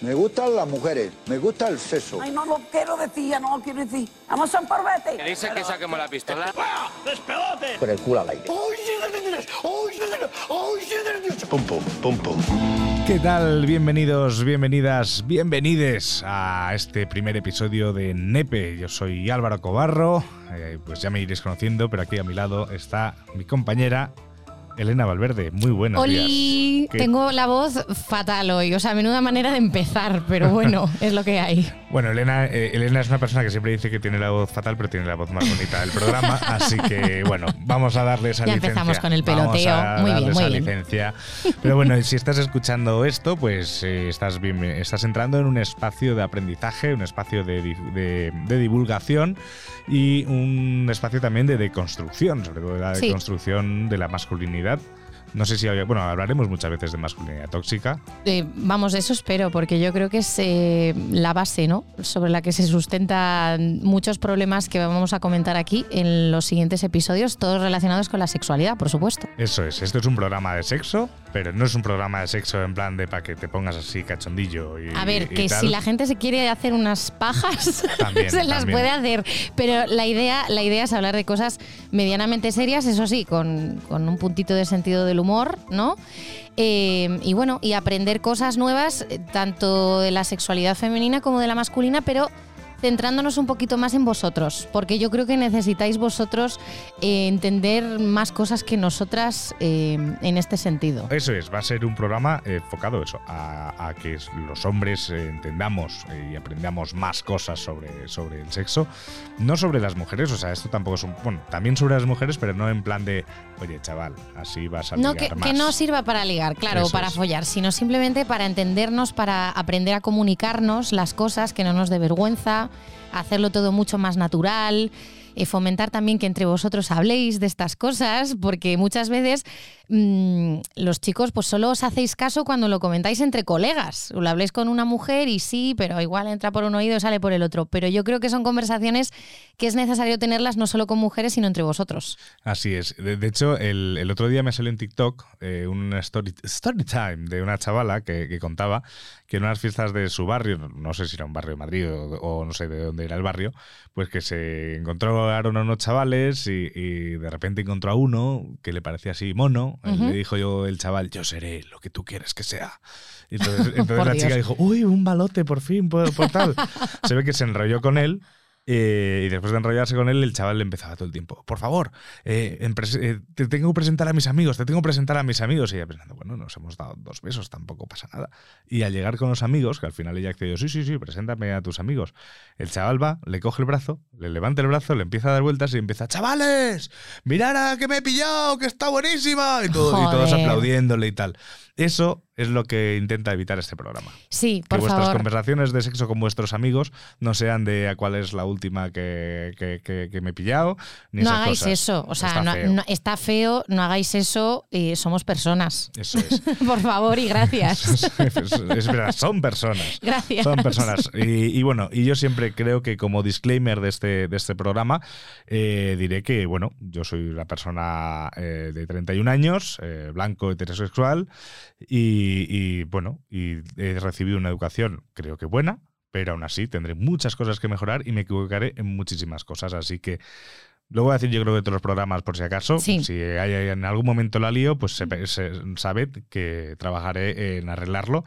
Me gustan las mujeres, me gusta el sexo. Ay, no lo quiero decir, ya no lo quiero decir. Vamos a un parvete. ¿Qué dice que saquemos la pistola? Con el culo al aire. Pum, pum, pum, pum. ¿Qué tal? Bienvenidos, bienvenidas, bienvenides a este primer episodio de Nepe. Yo soy Álvaro Cobarro, eh, pues ya me iréis conociendo, pero aquí a mi lado está mi compañera Elena Valverde. Muy buenos Oli, días. ¿Qué- tengo la voz fatal hoy, o sea, menuda manera de empezar, pero bueno, es lo que hay. Bueno, Elena, eh, Elena es una persona que siempre dice que tiene la voz fatal, pero tiene la voz más bonita del programa, así que bueno, vamos a darle esa Ya licencia. empezamos con el Vamos peloteo. a Muy bien, darle muy esa bien. licencia. Pero bueno, si estás escuchando esto, pues eh, estás, bien, estás entrando en un espacio de aprendizaje, un espacio de, di- de- de divulgación y un espacio también de deconstrucción, sobre todo de la Sí. deconstrucción de la masculinidad. No sé si, había- bueno, hablaremos muchas veces de masculinidad tóxica, Eh, vamos, eso espero, porque yo creo que es eh, la base, ¿no? Sobre la que se sustentan muchos problemas que vamos a comentar aquí en los siguientes episodios, todos relacionados con la sexualidad, por supuesto. Eso es, esto es un programa de sexo, pero no es un programa de sexo en plan de para que te pongas así cachondillo. Y, A ver, y que tal. si la gente se quiere hacer unas pajas, También, se las también. puede hacer. Pero la idea, la idea es hablar de cosas medianamente serias, eso sí, con, con un puntito de sentido del humor, ¿no? Eh, y bueno, y aprender cosas nuevas, eh, tanto de la sexualidad femenina como de la masculina, pero centrándonos un poquito más en vosotros, porque yo creo que necesitáis vosotros eh, entender más cosas que nosotras eh, en este sentido. Eso es, va a ser un programa eh, enfocado eso, a, a que los hombres eh, entendamos y aprendamos más cosas sobre, sobre el sexo, no sobre las mujeres, o sea, esto tampoco es un... Bueno, también sobre las mujeres, pero no en plan de, oye, chaval, así vas a No, ligar que, más. que no sirva para ligar, claro, Eso para es. follar, sino simplemente para entendernos, para aprender a comunicarnos las cosas, que no nos dé vergüenza, hacerlo todo mucho más natural, eh, fomentar también que entre vosotros habléis de estas cosas, porque muchas veces mm, los chicos pues solo os hacéis caso cuando lo comentáis entre colegas, o lo habléis con una mujer y sí, pero igual entra por un oído y sale por el otro, pero yo creo que son conversaciones que es necesario tenerlas no solo con mujeres, sino entre vosotros. Así es. De, hecho, el, el otro día me salió en TikTok eh, una story, story time de una chavala que, contaba que en unas fiestas de su barrio, no sé si era un barrio de Madrid o, no sé de dónde era el barrio, pues que se encontraron a unos chavales y, y de repente encontró a uno que le parecía así mono. Ujú. Le dijo yo el chaval, yo seré lo que tú quieres que sea. Y entonces, entonces la Dios. chica dijo, uy, un balote por fin, por, por tal. se ve que se enrolló con él. Eh, y después de enrollarse con él, el chaval le empezaba todo el tiempo, por favor, eh, eh, te tengo que presentar a mis amigos, te tengo que presentar a mis amigos. Y ella pensando, bueno, nos hemos dado dos besos, tampoco pasa nada. Y al llegar con los amigos, que al final ella accedió, sí, sí, sí, preséntame a tus amigos. El chaval va, le coge el brazo, le levanta el brazo, le empieza a dar vueltas y empieza, chavales, mirad a que me he pillado, que está buenísima. Y, todo- y todos aplaudiéndole y tal. Eso es lo que intenta evitar este programa. Sí, Que por vuestras favor. conversaciones de sexo con vuestros amigos no sean de a cuál es la última que, que- que- que me he pillado, ni no esas hagáis cosas. eso, o sea, Está no- feo. no- está feo, no hagáis eso, eh, somos personas. Eso es. Por favor y gracias. es, es verdad, son personas. Gracias. Son personas. Y, y bueno, y yo siempre creo que como disclaimer de este, de este programa, eh, diré que, bueno, yo soy una persona eh, de 31 años, eh, blanco, heterosexual, y, y, bueno, y he recibido una educación, creo que buena, pero aún así tendré muchas cosas que mejorar y me equivocaré en muchísimas cosas. Así que lo voy a decir yo creo que todos los programas por si acaso. Sí. Si hay, en algún momento la lío, pues se, se- sabed que trabajaré en arreglarlo.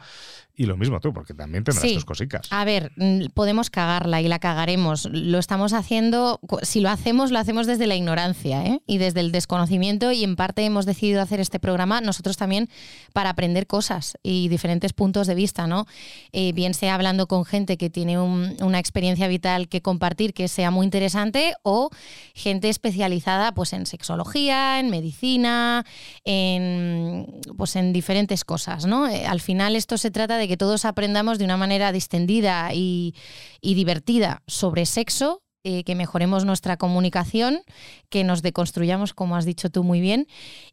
Y lo mismo tú, porque también tendrás Sí. tus cositas. A ver, podemos cagarla y la cagaremos. Lo estamos haciendo, si lo hacemos, lo hacemos desde la ignorancia ¿eh? y desde el desconocimiento y en parte hemos decidido hacer este programa nosotros también para aprender cosas y diferentes puntos de vista, ¿no? Eh, bien sea hablando con gente que tiene un- una experiencia vital que compartir que sea muy interesante o gente especializada pues en sexología, en medicina, en pues en diferentes cosas, ¿no? Eh, al final esto se trata de que todos aprendamos de una manera distendida y, divertida sobre sexo, eh, que mejoremos nuestra comunicación, que nos deconstruyamos, como has dicho tú muy bien.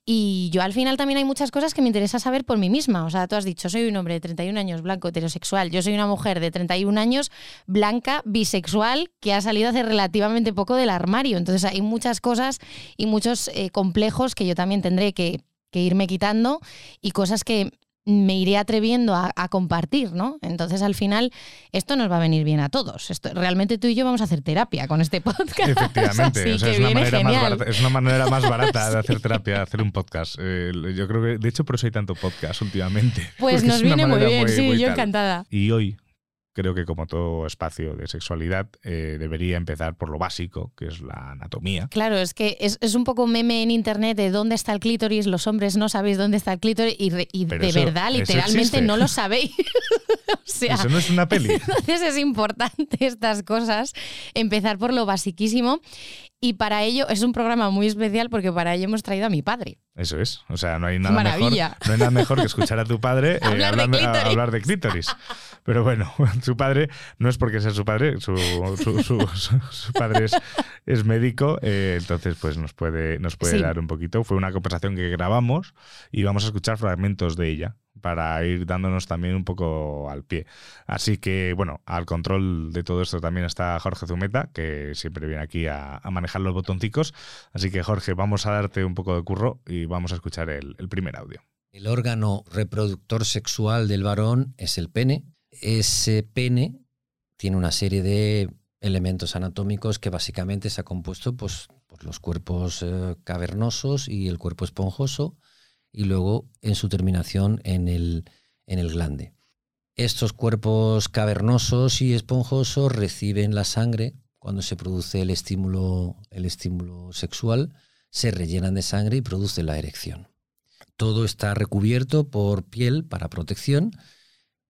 Y yo al final también hay muchas cosas que me interesa saber por mí misma. O sea, tú has dicho, soy un hombre de 31 años blanco heterosexual. Yo soy una mujer de 31 años blanca bisexual que ha salido hace relativamente poco del armario. Entonces hay muchas cosas y muchos eh, complejos que yo también tendré que irme quitando y cosas que me iré atreviendo a, a compartir, ¿no? Entonces al final esto nos va a venir bien a todos. Esto, realmente tú y yo vamos a hacer terapia con este podcast. Efectivamente, o sea, es, una manera más barata, es una manera más barata de hacer terapia, hacer un podcast. Eh, yo creo que, de hecho, por eso hay tanto podcast últimamente. Pues nos viene muy bien, sí, yo tal. encantada. Y hoy creo que como todo espacio de sexualidad eh, debería empezar por lo básico, que es la anatomía. Claro, es que es, es un poco meme en internet de dónde está el clítoris, los hombres no sabéis dónde está el clítoris y, re- y de eso- verdad, literalmente no lo sabéis. o sea, Eso no es una peli. Entonces es importante estas cosas, empezar por lo basiquísimo. Y para ello es un programa muy especial porque para ello hemos traído a mi padre. Eso es. O sea, no hay nada mejor, no hay nada mejor que escuchar a tu padre eh, Hablar de hablando- a- clítoris. hablar de clítoris. Pero bueno, su padre no es porque sea su padre, su, su- su- su- su padre es, es médico, eh, entonces pues nos puede, nos puede Sí. dar un poquito. Fue una conversación que grabamos y vamos a escuchar fragmentos de ella para ir dándonos también un poco al pie. Así que, bueno, al control de todo esto también está Jorge Zumeta, que siempre viene aquí a, manejar los botoncicos. Así que, Jorge, vamos a darte un poco de curro y vamos a escuchar el, el primer audio. El órgano reproductor sexual del varón es el pene. Ese pene tiene una serie de elementos anatómicos que básicamente se ha compuesto pues, por los cuerpos eh, cavernosos y el cuerpo esponjoso y luego en su terminación en el, en el glande. Estos cuerpos cavernosos y esponjosos reciben la sangre cuando se produce el estímulo, el estímulo sexual, se rellenan de sangre y produce la erección. Todo está recubierto por piel para protección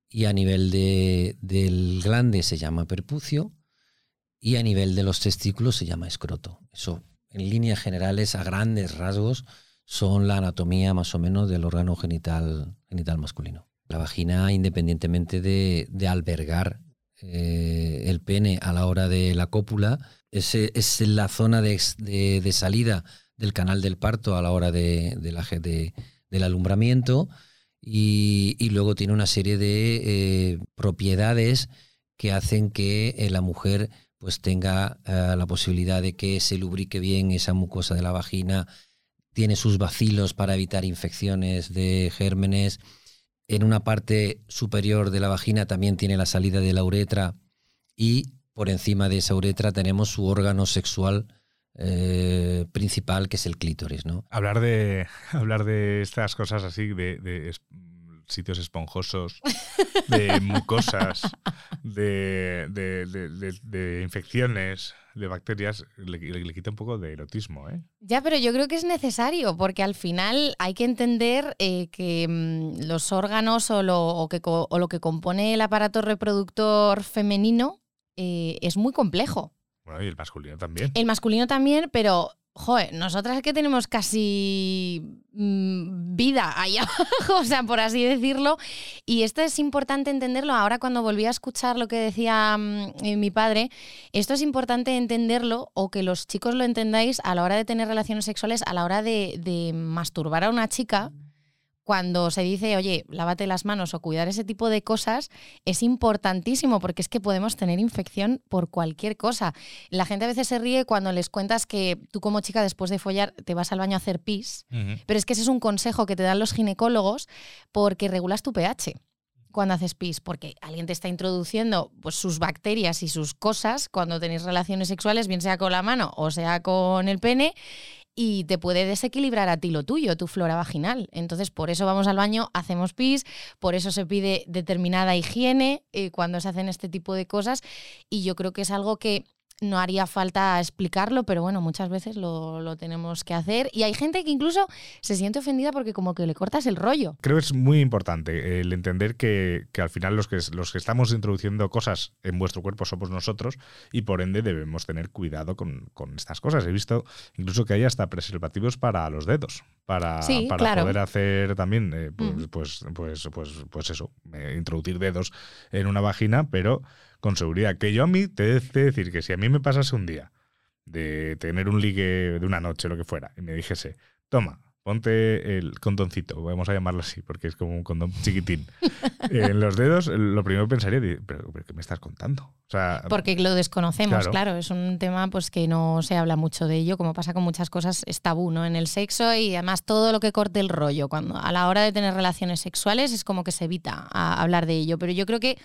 y a nivel de- del glande se llama perpucio y a nivel de los testículos se llama escroto. Eso, en líneas generales, a grandes rasgos, son la anatomía más o menos del órgano genital, genital masculino. La vagina, independientemente de, de albergar eh, el pene a la hora de la cópula, es, es la zona de, de- salida del canal del parto a la hora la, del alumbramiento y, y luego tiene una serie de eh, propiedades que hacen que eh, la mujer pues tenga la posibilidad de que se lubrique bien esa mucosa de la vagina, tiene sus vacilos para evitar infecciones de gérmenes. En una parte superior de la vagina también tiene la salida de la uretra y por encima de esa uretra tenemos su órgano sexual eh, principal, que es el clítoris, ¿no? Hablar de, hablar de estas cosas así, de, sitios esponjosos, de mucosas, de, de- de- infecciones, de bacterias, le, le- le quita un poco de erotismo, ¿eh? Ya, pero yo creo que es necesario porque al final hay que entender eh, que mm, los órganos o lo, o que o lo que compone el aparato reproductor femenino eh, es muy complejo. Bueno, y el masculino también. El masculino también, pero, joder, nosotras que tenemos casi mm, vida ahí abajo, o sea, por así decirlo. Y esto es importante entenderlo. Ahora cuando volví a escuchar lo que decía mm, eh, mi padre, esto es importante entenderlo o que los chicos lo entendáis a la hora de tener relaciones sexuales, a la hora de, de masturbar a una chica. Cuando se dice, oye, lávate las manos o cuidar ese tipo de cosas, es importantísimo porque es que podemos tener infección por cualquier cosa. La gente a veces se ríe cuando les cuentas que tú como chica después de follar te vas al baño a hacer pis, pero es que ese es un consejo que te dan los ginecólogos porque regulas tu pH cuando haces pis, porque alguien te está introduciendo pues, sus bacterias y sus cosas cuando tenéis relaciones sexuales, bien sea con la mano o sea con el pene, y te puede desequilibrar a ti lo tuyo, tu flora vaginal. Entonces, por eso vamos al baño, hacemos pis, por eso se pide determinada higiene eh, cuando se hacen este tipo de cosas, y yo creo que es algo que no haría falta explicarlo, pero bueno, muchas veces lo, lo tenemos que hacer. Y hay gente que incluso se siente ofendida porque como que le cortas el rollo. Creo que es muy importante el entender que, que al final los que, los que estamos introduciendo cosas en vuestro cuerpo somos nosotros y por ende debemos tener cuidado con, con estas cosas. He visto incluso que hay hasta preservativos para los dedos, para, Sí, para claro. poder hacer también, eh, pues, Mm. pues, pues, pues, pues eso, eh, introducir dedos en una vagina, pero con seguridad. Que yo a mí te he de decir que si a mí me pasase un día de tener un ligue de una noche, lo que fuera, y me dijese, toma, ponte el condoncito, vamos a llamarlo así, porque es como un condón chiquitín. en los dedos, lo primero que pensaría, ¿pero, ¿pero qué me estás contando? O sea, Porque lo desconocemos, Claro. claro. Es un tema pues que no se habla mucho de ello, como pasa con muchas cosas, es tabú, ¿no? En el sexo y además todo lo que corte el rollo. Cuando a la hora de tener relaciones sexuales es como que se evita a- hablar de ello. Pero yo creo que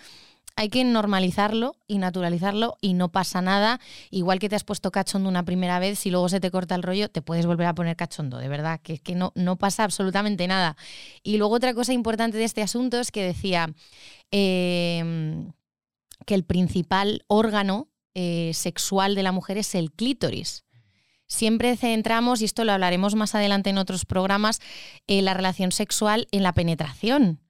hay que normalizarlo y naturalizarlo y no pasa nada. Igual que te has puesto cachondo una primera vez, si luego se te corta el rollo, te puedes volver a poner cachondo, de verdad, que que no, no pasa absolutamente nada. Y luego otra cosa importante de este asunto es que decía eh, que el principal órgano eh, sexual de la mujer es el clítoris. Siempre centramos, y esto lo hablaremos más adelante en otros programas, eh, la relación sexual en la penetración.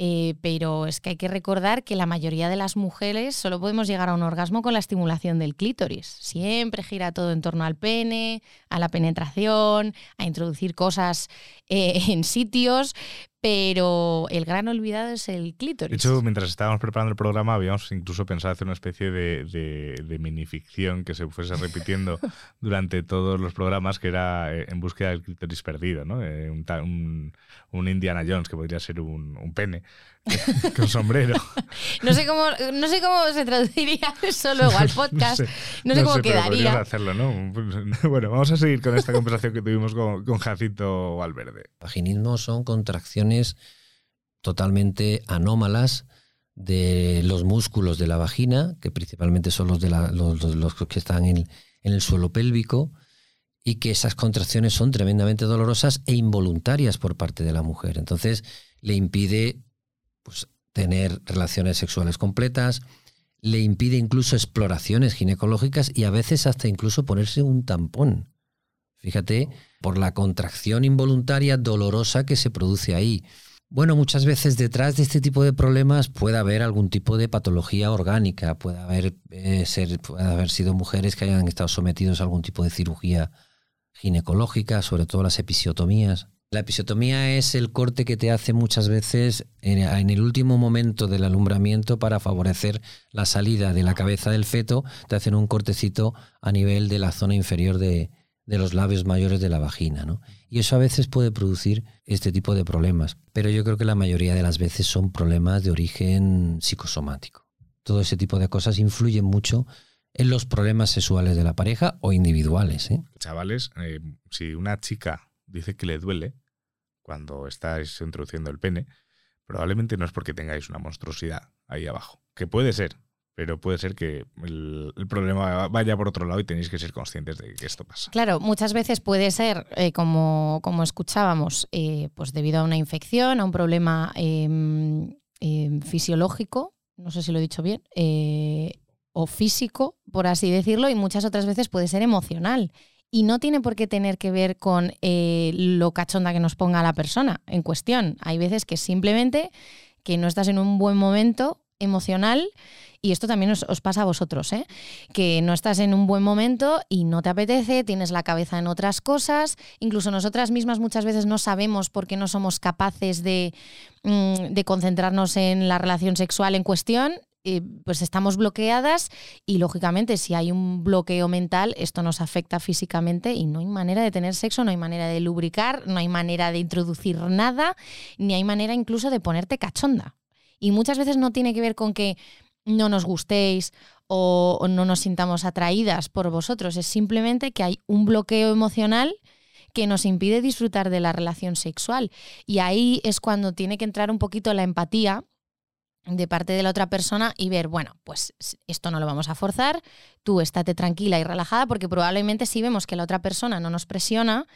Eh, pero es que hay que recordar que la mayoría de las mujeres solo podemos llegar a un orgasmo con la estimulación del clítoris. Siempre gira todo en torno al pene, a la penetración, a introducir cosas eh, en sitios, pero el gran olvidado es el de clítoris. hecho, mientras estábamos preparando el programa, habíamos incluso pensado hacer una especie de, de, de minificción que se fuese repitiendo durante todos los programas, que era eh, en búsqueda del clítoris perdido, ¿no? Eh, un, ta- un- un Indiana Jones, que podría ser un, un pene, con sombrero. No sé cómo, no sé cómo se traduciría eso luego al podcast. No sé, cómo pero quedaría. podrías hacerlo, ¿no? Bueno, vamos a seguir con esta conversación que tuvimos con, con Jacinto Valverde. Vaginismo son contracciones totalmente anómalas de los músculos de la vagina, que principalmente son los, de la- los, los- los que están en, en el suelo pélvico, y que esas contracciones son tremendamente dolorosas e involuntarias por parte de la mujer. Entonces le impide pues, tener relaciones sexuales completas, le impide incluso exploraciones ginecológicas y a veces hasta incluso ponerse un tampón. Fíjate, por la contracción involuntaria dolorosa que se produce ahí. Bueno, muchas veces detrás de este tipo de problemas puede haber algún tipo de patología orgánica, puede haber, eh, ser, puede haber sido mujeres que hayan estado sometidos a algún tipo de cirugía ginecológica, sobre todo las episiotomías. La episiotomía es el corte que te hace muchas veces en, el último momento del alumbramiento para favorecer la salida de la cabeza del feto, te hacen un cortecito a nivel de la zona inferior de, de los labios mayores de la vagina, ¿no? Y eso a veces puede producir este tipo de problemas, pero yo creo que la mayoría de las veces son problemas de origen psicosomático. Todo ese tipo de cosas influyen mucho en los problemas sexuales de la pareja o individuales, ¿eh? Chavales, eh, si una chica dice que le duele cuando estáis introduciendo el pene, probablemente no es porque tengáis una monstruosidad ahí abajo. Que puede ser, pero puede ser que el, problema vaya por otro lado y tenéis que ser conscientes de que esto pasa. Claro, muchas veces puede ser, eh, como, como escuchábamos, eh, pues debido a una infección, a un problema eh, eh, fisiológico, no sé si lo he dicho bien, eh, o físico, por así decirlo, y muchas otras veces puede ser emocional. Y no tiene por qué tener que ver con eh, lo cachonda que nos ponga la persona en cuestión. Hay veces que simplemente que no estás en un buen momento emocional y esto también os, os pasa a vosotros, ¿eh? que no estás en un buen momento y no te apetece, tienes la cabeza en otras cosas, incluso nosotras mismas muchas veces no sabemos por qué no somos capaces de, mm, de concentrarnos en la relación sexual en cuestión. Eh, Pues estamos bloqueadas y lógicamente si hay un bloqueo mental esto nos afecta físicamente y no hay manera de tener sexo, no hay manera de lubricar, no hay manera de introducir nada, ni hay manera incluso de ponerte cachonda. Y muchas veces no tiene que ver con que no nos gustéis o, o no nos sintamos atraídas por vosotros. Es simplemente que hay un bloqueo emocional que nos impide disfrutar de la relación sexual. Y ahí es cuando tiene que entrar un poquito la empatía de parte de la otra persona y ver, bueno, pues esto no lo vamos a forzar, tú estate tranquila y relajada porque probablemente si vemos que la otra persona no nos presiona,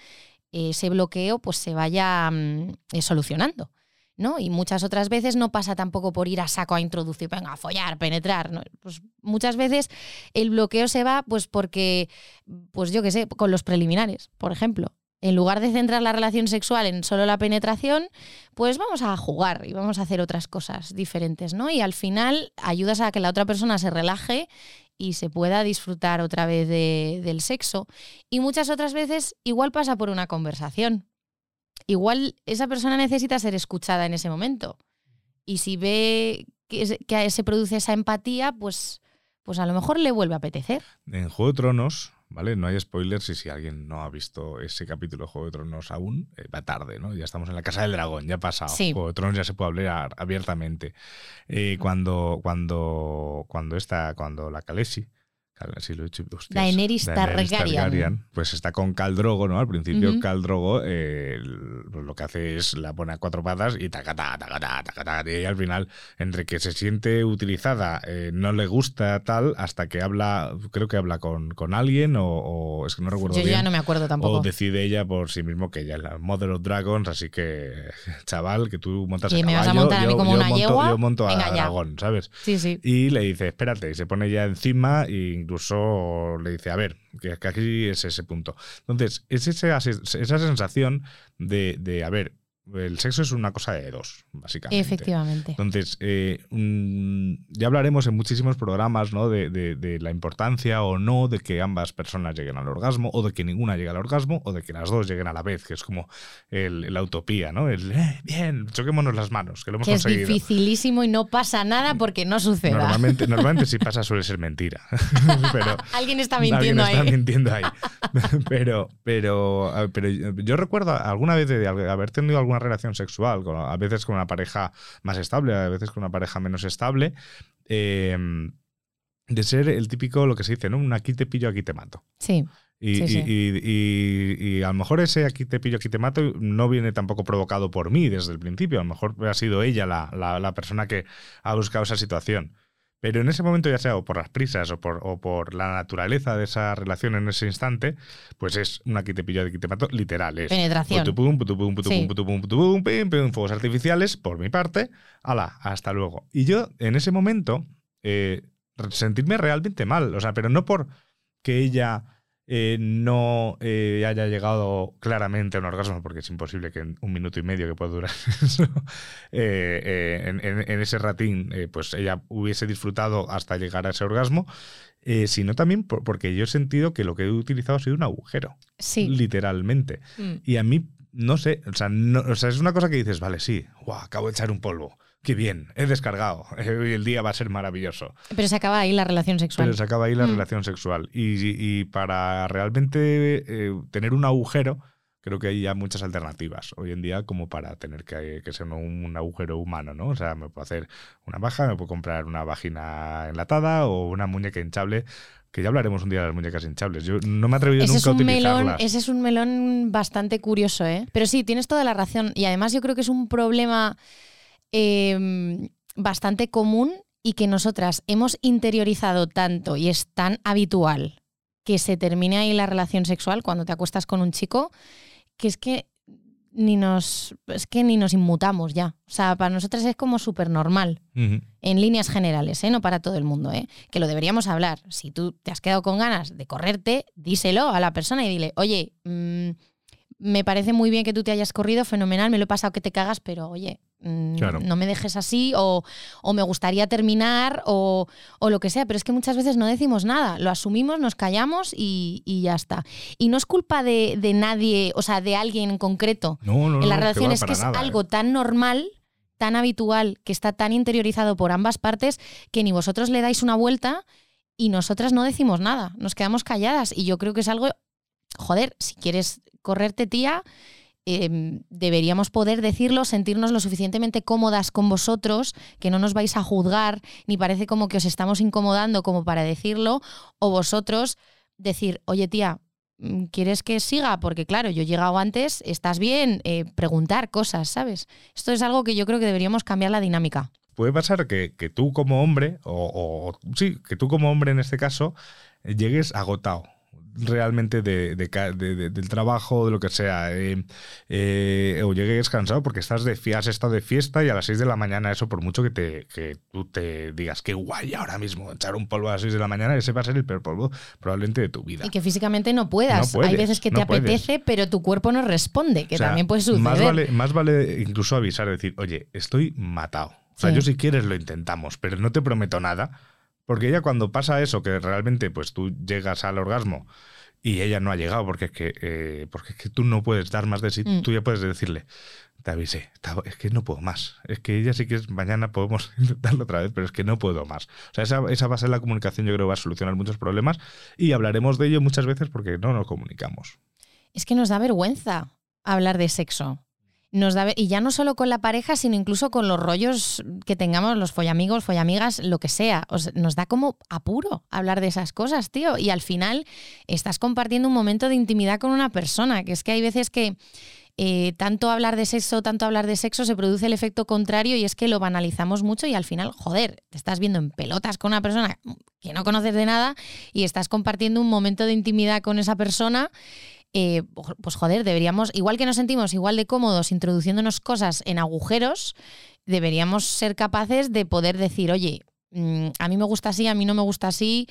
ese bloqueo pues se vaya mm, eh, solucionando. ¿no? Y muchas otras veces no pasa tampoco por ir a saco a introducir, venga, a follar, penetrar. Pues muchas veces el bloqueo se va pues porque, pues yo qué sé, con los preliminares, por ejemplo. En lugar de centrar la relación sexual en solo la penetración, pues vamos a jugar y vamos a hacer otras cosas diferentes, ¿no? Y al final ayudas a que la otra persona se relaje y se pueda disfrutar otra vez de, del sexo. Y muchas otras veces igual pasa por una conversación igual esa persona necesita ser escuchada en ese momento. Y si ve que, que se produce esa empatía, pues, pues a lo mejor le vuelve a apetecer. En Juego de Tronos ¿vale? No hay spoilers y si alguien no ha visto ese capítulo de Juego de Tronos aún, eh, va tarde, ¿no? Ya estamos en la Casa del Dragón, ya ha pasado. Sí. Juego de Tronos ya se puede hablar abiertamente. Eh, cuando, cuando, cuando está, cuando la Khaleesi, Khaleesi lo he dicho, hostias, Daenerys Targaryen. pues está con Khal Drogo, ¿no? Al principio Ujú. Khal Drogo eh, pues lo que hace es la pone a cuatro patas y tacata, tacata, tacata, y al final entre que se siente utilizada, eh, no le gusta tal, hasta que habla, creo que habla con, con alguien o, o es que no recuerdo Yo bien. ya no me acuerdo tampoco. O decide ella por sí mismo que ella es la Mother of Dragons, así que, chaval, que tú montas ¿Que a me vas a montar a mí yo- como yo una monto- yegua? Yo monto a Venga, ya. dragón, ¿sabes? Sí, sí. Y le dice, espérate, y se pone ya encima e incluso le dice, a ver, que, aquí es ese punto. Entonces, es ese- esa sensación de, de, a ver, el sexo es una cosa de dos, básicamente. Efectivamente. Entonces, eh, mm, ya hablaremos en muchísimos programas ¿no? de, de- de la importancia o no de que ambas personas lleguen al orgasmo, o de que ninguna llegue al orgasmo, o de que las dos lleguen a la vez, que es como el- la utopía, ¿no? El, eh, bien, choquémonos las manos, que lo hemos Que es conseguido. dificilísimo y no pasa nada porque no suceda. Normalmente, normalmente si pasa suele ser mentira. pero Alguien está alguien mintiendo está ahí. mintiendo ahí. pero, pero, pero yo recuerdo alguna vez de haber tenido alguna relación sexual, con- a veces con una pareja más estable, a veces con una pareja menos estable, eh, de ser el típico, lo que se dice, ¿no? Un aquí te pillo, aquí te mato. Sí. Y, Sí, y- sí. y- y- y a lo mejor ese aquí te pillo, aquí te mato no viene tampoco provocado por mí desde el principio. A lo mejor ha sido ella la, la- la persona que ha buscado esa situación. Pero en ese momento, ya sea o por las prisas o por, o por la naturaleza de esa relación en ese instante, pues es un aquí te pillo, aquí te mato, literal. Es Penetración. putupum, putupum, putupum, Sí. putupum, putupum, pim, pim, fuegos artificiales, por mi parte, ala, hasta luego. Y yo, en ese momento, eh, sentirme realmente mal. O sea, pero no por que ella eh, no eh, haya llegado claramente a un orgasmo, porque es imposible que en un minuto y medio que puede durar eso, eh, en, en- en ese ratín, pues ella hubiese disfrutado hasta llegar a ese orgasmo, sino también por- porque yo he sentido que lo que he utilizado ha sido un agujero, Sí. literalmente. Mm. Y a mí, no sé, o sea, no- o sea, es una cosa que dices, vale, sí, guau, acabo de echar un polvo, qué bien, he descargado, eh, hoy el día va a ser maravilloso. Pero se acaba ahí la relación sexual. Pero se acaba ahí la Mm. relación sexual. Y, y para realmente eh, tener un agujero, creo que hay ya muchas alternativas hoy en día como para tener que, que ser un, un agujero humano, ¿no? O sea, me puedo hacer una baja, me puedo comprar una vagina enlatada o una muñeca hinchable, que ya hablaremos un día de las muñecas hinchables. Yo no me he atrevido Ese es, nunca a un melón, utilizarlas. ese es un melón bastante curioso, ¿eh? Pero sí, tienes toda la razón. Y además yo creo que es un problema eh, bastante común y que nosotras hemos interiorizado tanto y es tan habitual que se termine ahí la relación sexual cuando te acuestas con un chico, que es que ni nos, es que ni nos inmutamos ya. O sea, para nosotras es como súper normal en líneas generales, ¿eh? no para todo el mundo, ¿eh? que lo deberíamos hablar. Si tú te has quedado con ganas de correrte, díselo a la persona y dile, oye, mm, me parece muy bien que tú te hayas corrido, fenomenal, me lo he pasado que te cagas, pero oye, Claro. no me dejes así o, o me gustaría terminar o, o lo que sea, pero es que muchas veces no decimos nada, lo asumimos, nos callamos y, y ya está. Y no es culpa de, de nadie, o sea, de alguien en concreto No, no, en la no, relación va es que es nada, ¿eh? algo tan normal, tan habitual, que está tan interiorizado por ambas partes que ni vosotros le dais una vuelta y nosotras no decimos nada, nos quedamos calladas. Y yo creo que es algo, joder, si quieres correrte, tía, eh, deberíamos poder decirlo, sentirnos lo suficientemente cómodas con vosotros, que no nos vais a juzgar, ni parece como que os estamos incomodando como para decirlo, o vosotros decir, oye tía, mm, ¿quieres que siga? Porque claro, yo he llegado antes, ¿estás bien? Eh, preguntar cosas, ¿sabes? Esto es algo que yo creo que deberíamos cambiar la dinámica. puede pasar que, que tú como hombre, o, o- sí, que tú como hombre en este caso, llegues agotado realmente de, del trabajo, de lo que sea, eh, eh, o llegues cansado porque estás de has estado de fiesta y a las 6 de la mañana eso, por mucho que, te, que tú te digas que guay ahora mismo echar un polvo a las 6 de la mañana, ese va a ser el peor polvo probablemente de tu vida. Y que físicamente no puedas. No puedes, Hay veces que te no puedes. apetece, pero tu cuerpo no responde, que O sea, también puede suceder. Más vale, más vale incluso avisar, decir, oye, estoy matado. O sea, Sí. yo si quieres lo intentamos, pero no te prometo nada. Porque ya cuando pasa eso, que realmente pues tú llegas al orgasmo y ella no ha llegado porque es que, eh, porque es que tú no puedes dar más de sí. Mm. Tú ya puedes decirle, te avisé, es que no puedo más. Es que ella sí que es, mañana podemos intentarlo otra vez, pero es que no puedo más. O sea, esa, esa base de la comunicación yo creo va a solucionar muchos problemas y hablaremos de ello muchas veces porque no nos comunicamos. Es que nos da vergüenza hablar de sexo. Nos da, y ya no solo con la pareja, sino incluso con los rollos que tengamos, los follamigos, follamigas, lo que sea. O sea, nos da como apuro hablar de esas cosas, tío. Y al final estás compartiendo un momento de intimidad con una persona, que es que hay veces que eh, tanto hablar de sexo, tanto hablar de sexo, se produce el efecto contrario y es que lo banalizamos mucho y al final, joder, te estás viendo en pelotas con una persona que no conoces de nada y estás compartiendo un momento de intimidad con esa persona eh, pues joder, deberíamos, igual que nos sentimos igual de cómodos introduciéndonos cosas en agujeros, deberíamos ser capaces de poder decir, oye, mm, a mí me gusta así, a mí no me gusta así,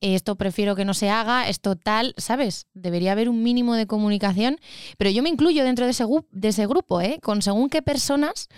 esto prefiero que no se haga, esto tal, ¿sabes? Debería haber un mínimo de comunicación, pero yo me incluyo dentro de ese, de ese grupo, ¿eh? Con según qué personas,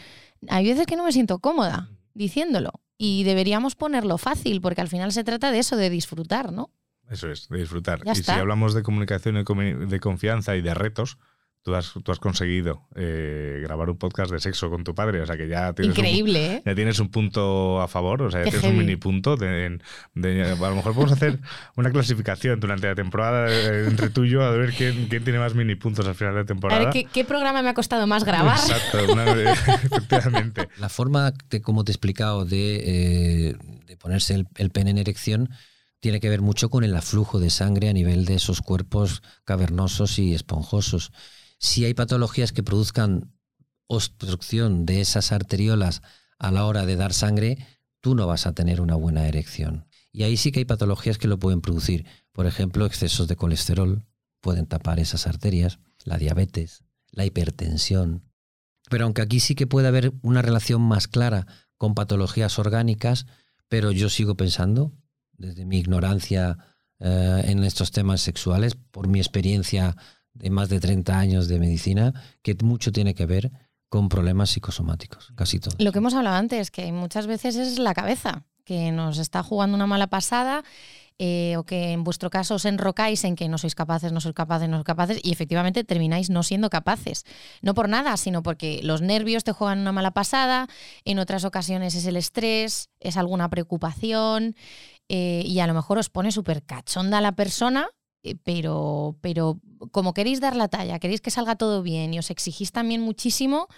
hay veces que no me siento cómoda diciéndolo y deberíamos ponerlo fácil, porque al final se trata de eso, de disfrutar, ¿no? Eso es, de disfrutar. Ya y está. si hablamos de comunicación y de confianza y de retos, tú has, tú has conseguido eh, grabar un podcast de sexo con tu padre, o sea que ya tienes un- Increíble, ¿eh? ya tienes un punto a favor, o sea, ya Qué tienes un mini punto. De, de- a lo mejor podemos hacer una clasificación durante la temporada eh, entre tú y yo, a ver quién, quién tiene más mini puntos al final de A temporada. ver, ¿qué, qué programa me ha costado más grabar? Exacto, una- efectivamente. La forma, de, como te he explicado, de, eh, de ponerse el, el pene en erección tiene que ver mucho con el aflujo de sangre a nivel de esos cuerpos cavernosos y esponjosos. Si hay patologías que produzcan obstrucción de esas arteriolas a la hora de dar sangre, tú no vas a tener una buena erección. Y ahí sí que hay patologías que lo pueden producir. Por ejemplo, excesos de colesterol pueden tapar esas arterias, la diabetes, la hipertensión. Pero aunque aquí sí que puede haber una relación más clara con patologías orgánicas, pero yo sigo pensando, desde mi ignorancia eh, en estos temas sexuales, por mi experiencia de más de 30 años de medicina, que mucho tiene que ver con problemas psicosomáticos, casi todo. Lo que hemos hablado antes, que muchas veces es la cabeza, que nos está jugando una mala pasada. eh, o que en vuestro caso os enrocáis en que no sois capaces, no sois capaces, no sois capaces, y efectivamente termináis no siendo capaces. No por nada, sino porque los nervios te juegan una mala pasada, en otras ocasiones es el estrés, es alguna preocupación, eh, y a lo mejor os pone súper cachonda la persona, eh, pero, pero como queréis dar la talla, queréis que salga todo bien y os exigís también muchísimo,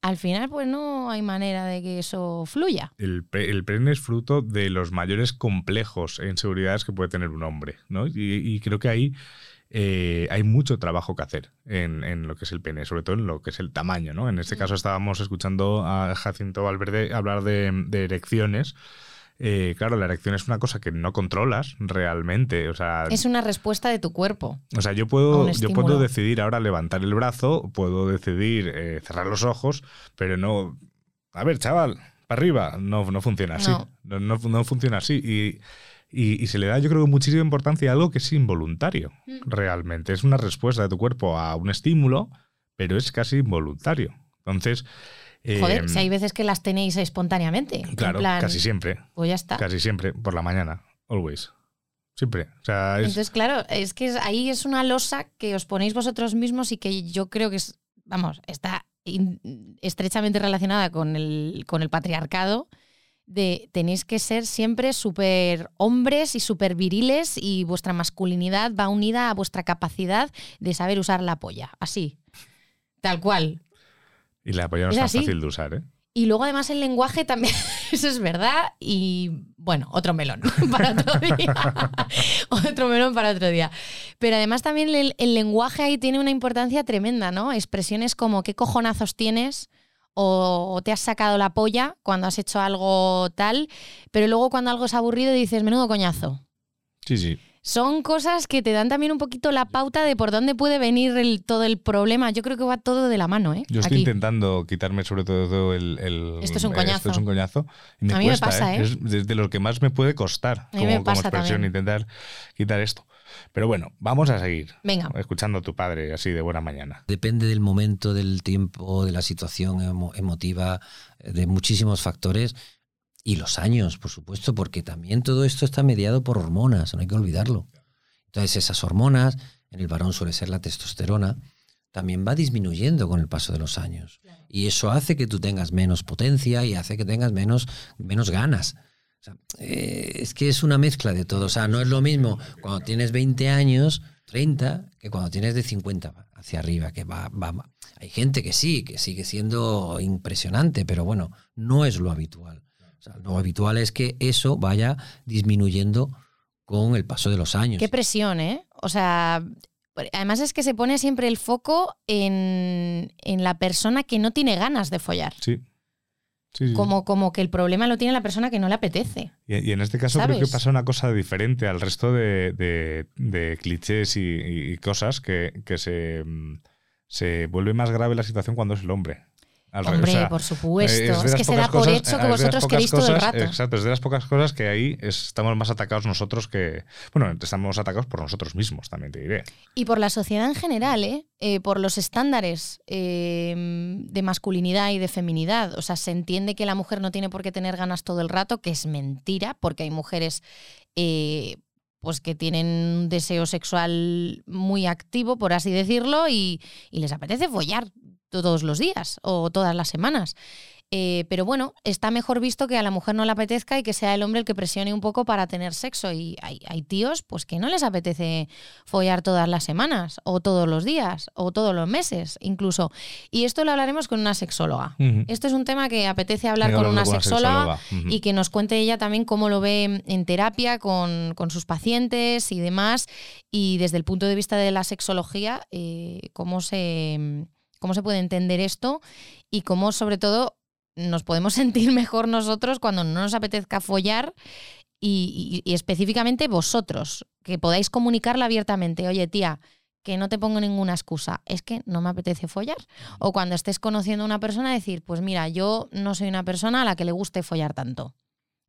al final pues no hay manera de que eso fluya. El, el pene es fruto de los mayores complejos e inseguridades que puede tener un hombre, ¿no? Y, y creo que ahí eh, hay mucho trabajo que hacer en, en lo que es el pene, sobre todo en lo que es el tamaño, ¿no? En este caso estábamos escuchando a Jacinto Valverde hablar de, de erecciones. Eh, claro, la erección es una cosa que no controlas realmente. O sea, Es una respuesta de tu cuerpo. o sea, yo puedo, yo puedo decidir ahora levantar el brazo, puedo decidir eh, cerrar los ojos, pero no. A ver, chaval, para arriba. No, no funciona así. No. No, no, no funciona así. Y, y- y se le da, yo creo, muchísima importancia a algo que es involuntario, Mm. realmente. Es una respuesta de tu cuerpo a un estímulo, pero es casi involuntario. Entonces. Joder, eh, si hay veces que las tenéis espontáneamente. en Claro, plan, casi siempre. Pues ya está. Casi siempre, por la mañana. Always. Siempre. O sea, es. Entonces, claro, es que ahí es una losa que os ponéis vosotros mismos y que yo creo que es, vamos, está in- estrechamente relacionada con el, con el patriarcado. De tenéis que ser siempre súper hombres y súper viriles y vuestra masculinidad va unida a vuestra capacidad de saber usar la polla. Así. Tal cual. Y la polla no es tan así. fácil de usar, ¿eh? Y luego además el lenguaje también, eso es verdad. Y bueno, otro melón para otro día. otro melón para otro día. Pero además también el, el lenguaje ahí tiene una importancia tremenda, ¿no? Expresiones como qué cojonazos tienes o te has sacado la polla cuando has hecho algo tal, pero luego cuando algo es aburrido dices menudo coñazo. Sí, sí. Son cosas que te dan también un poquito la pauta de por dónde puede venir el- todo el problema. Yo creo que va todo de la mano, ¿eh? Yo estoy Aquí. intentando quitarme sobre todo el... el- Esto es un eh, coñazo. Esto es un coñazo. Y me A mí me pasa, ¿eh? Es de de lo que más me puede costar como, me como pasa expresión también. intentar quitar esto. Pero bueno, vamos a seguir Venga. escuchando a tu padre así de buena mañana. Depende del momento, del tiempo, de la situación emo- emotiva, eh, de muchísimos factores y los años, por supuesto, porque también todo esto está mediado por hormonas, no hay que olvidarlo. Entonces esas hormonas, en el varón suele ser la testosterona, también va disminuyendo con el paso de los años. Y eso hace que tú tengas menos potencia y hace que tengas menos, menos ganas. O sea, eh, es que es una mezcla de todo. O sea, no es lo mismo cuando tienes 20 años, 30, que cuando tienes de 50 hacia arriba, que va, va, va. Hay gente que sí, que sigue siendo impresionante, pero bueno, no es lo habitual. O sea, lo habitual es que eso vaya disminuyendo con el paso de los años. Qué presión, ¿eh? O sea, además es que se pone siempre el foco en, en la persona que no tiene ganas de follar. Sí. Sí, sí. Como, como que el problema lo tiene la persona que no le apetece. Y, y en este caso creo que pasa una cosa diferente al resto de, de- de clichés y, y cosas que, que se, mm, se vuelve más grave la situación cuando es el hombre. Al re- Hombre, o sea, por supuesto. eh, de Es, las que se da por hecho que es de las vosotros queréis todo el rato. Exacto, es de las pocas cosas que ahí es- estamos más atacados nosotros que. Bueno, estamos atacados por nosotros mismos, también te diré. Y por la sociedad en general, ¿eh? Eh, por los estándares eh, de masculinidad y de feminidad. O sea, se entiende que la mujer no tiene por qué tener ganas todo el rato, que es mentira, porque hay mujeres eh, pues que tienen un deseo sexual muy activo, por así decirlo, y, y les apetece follar todos los días o todas las semanas. Eh, pero bueno, está mejor visto que a la mujer no le apetezca y que sea el hombre el que presione un poco para tener sexo. Y hay, hay tíos pues que no les apetece follar todas las semanas, o todos los días, o todos los meses, incluso. Y esto lo hablaremos con una sexóloga. Esto es un tema que apetece hablar con una sexóloga, y que nos cuente ella también cómo lo ve en terapia con, con sus pacientes y demás. Y desde el punto de vista de la sexología, eh, cómo, se, cómo se puede entender esto y cómo sobre todo nos podemos sentir mejor nosotros cuando no nos apetezca follar y, y- y específicamente vosotros, que podáis comunicarlo abiertamente. Oye, tía, que no te pongo ninguna excusa, es que no me apetece follar. O cuando estés conociendo a una persona, decir, pues mira, yo no soy una persona a la que le guste follar tanto.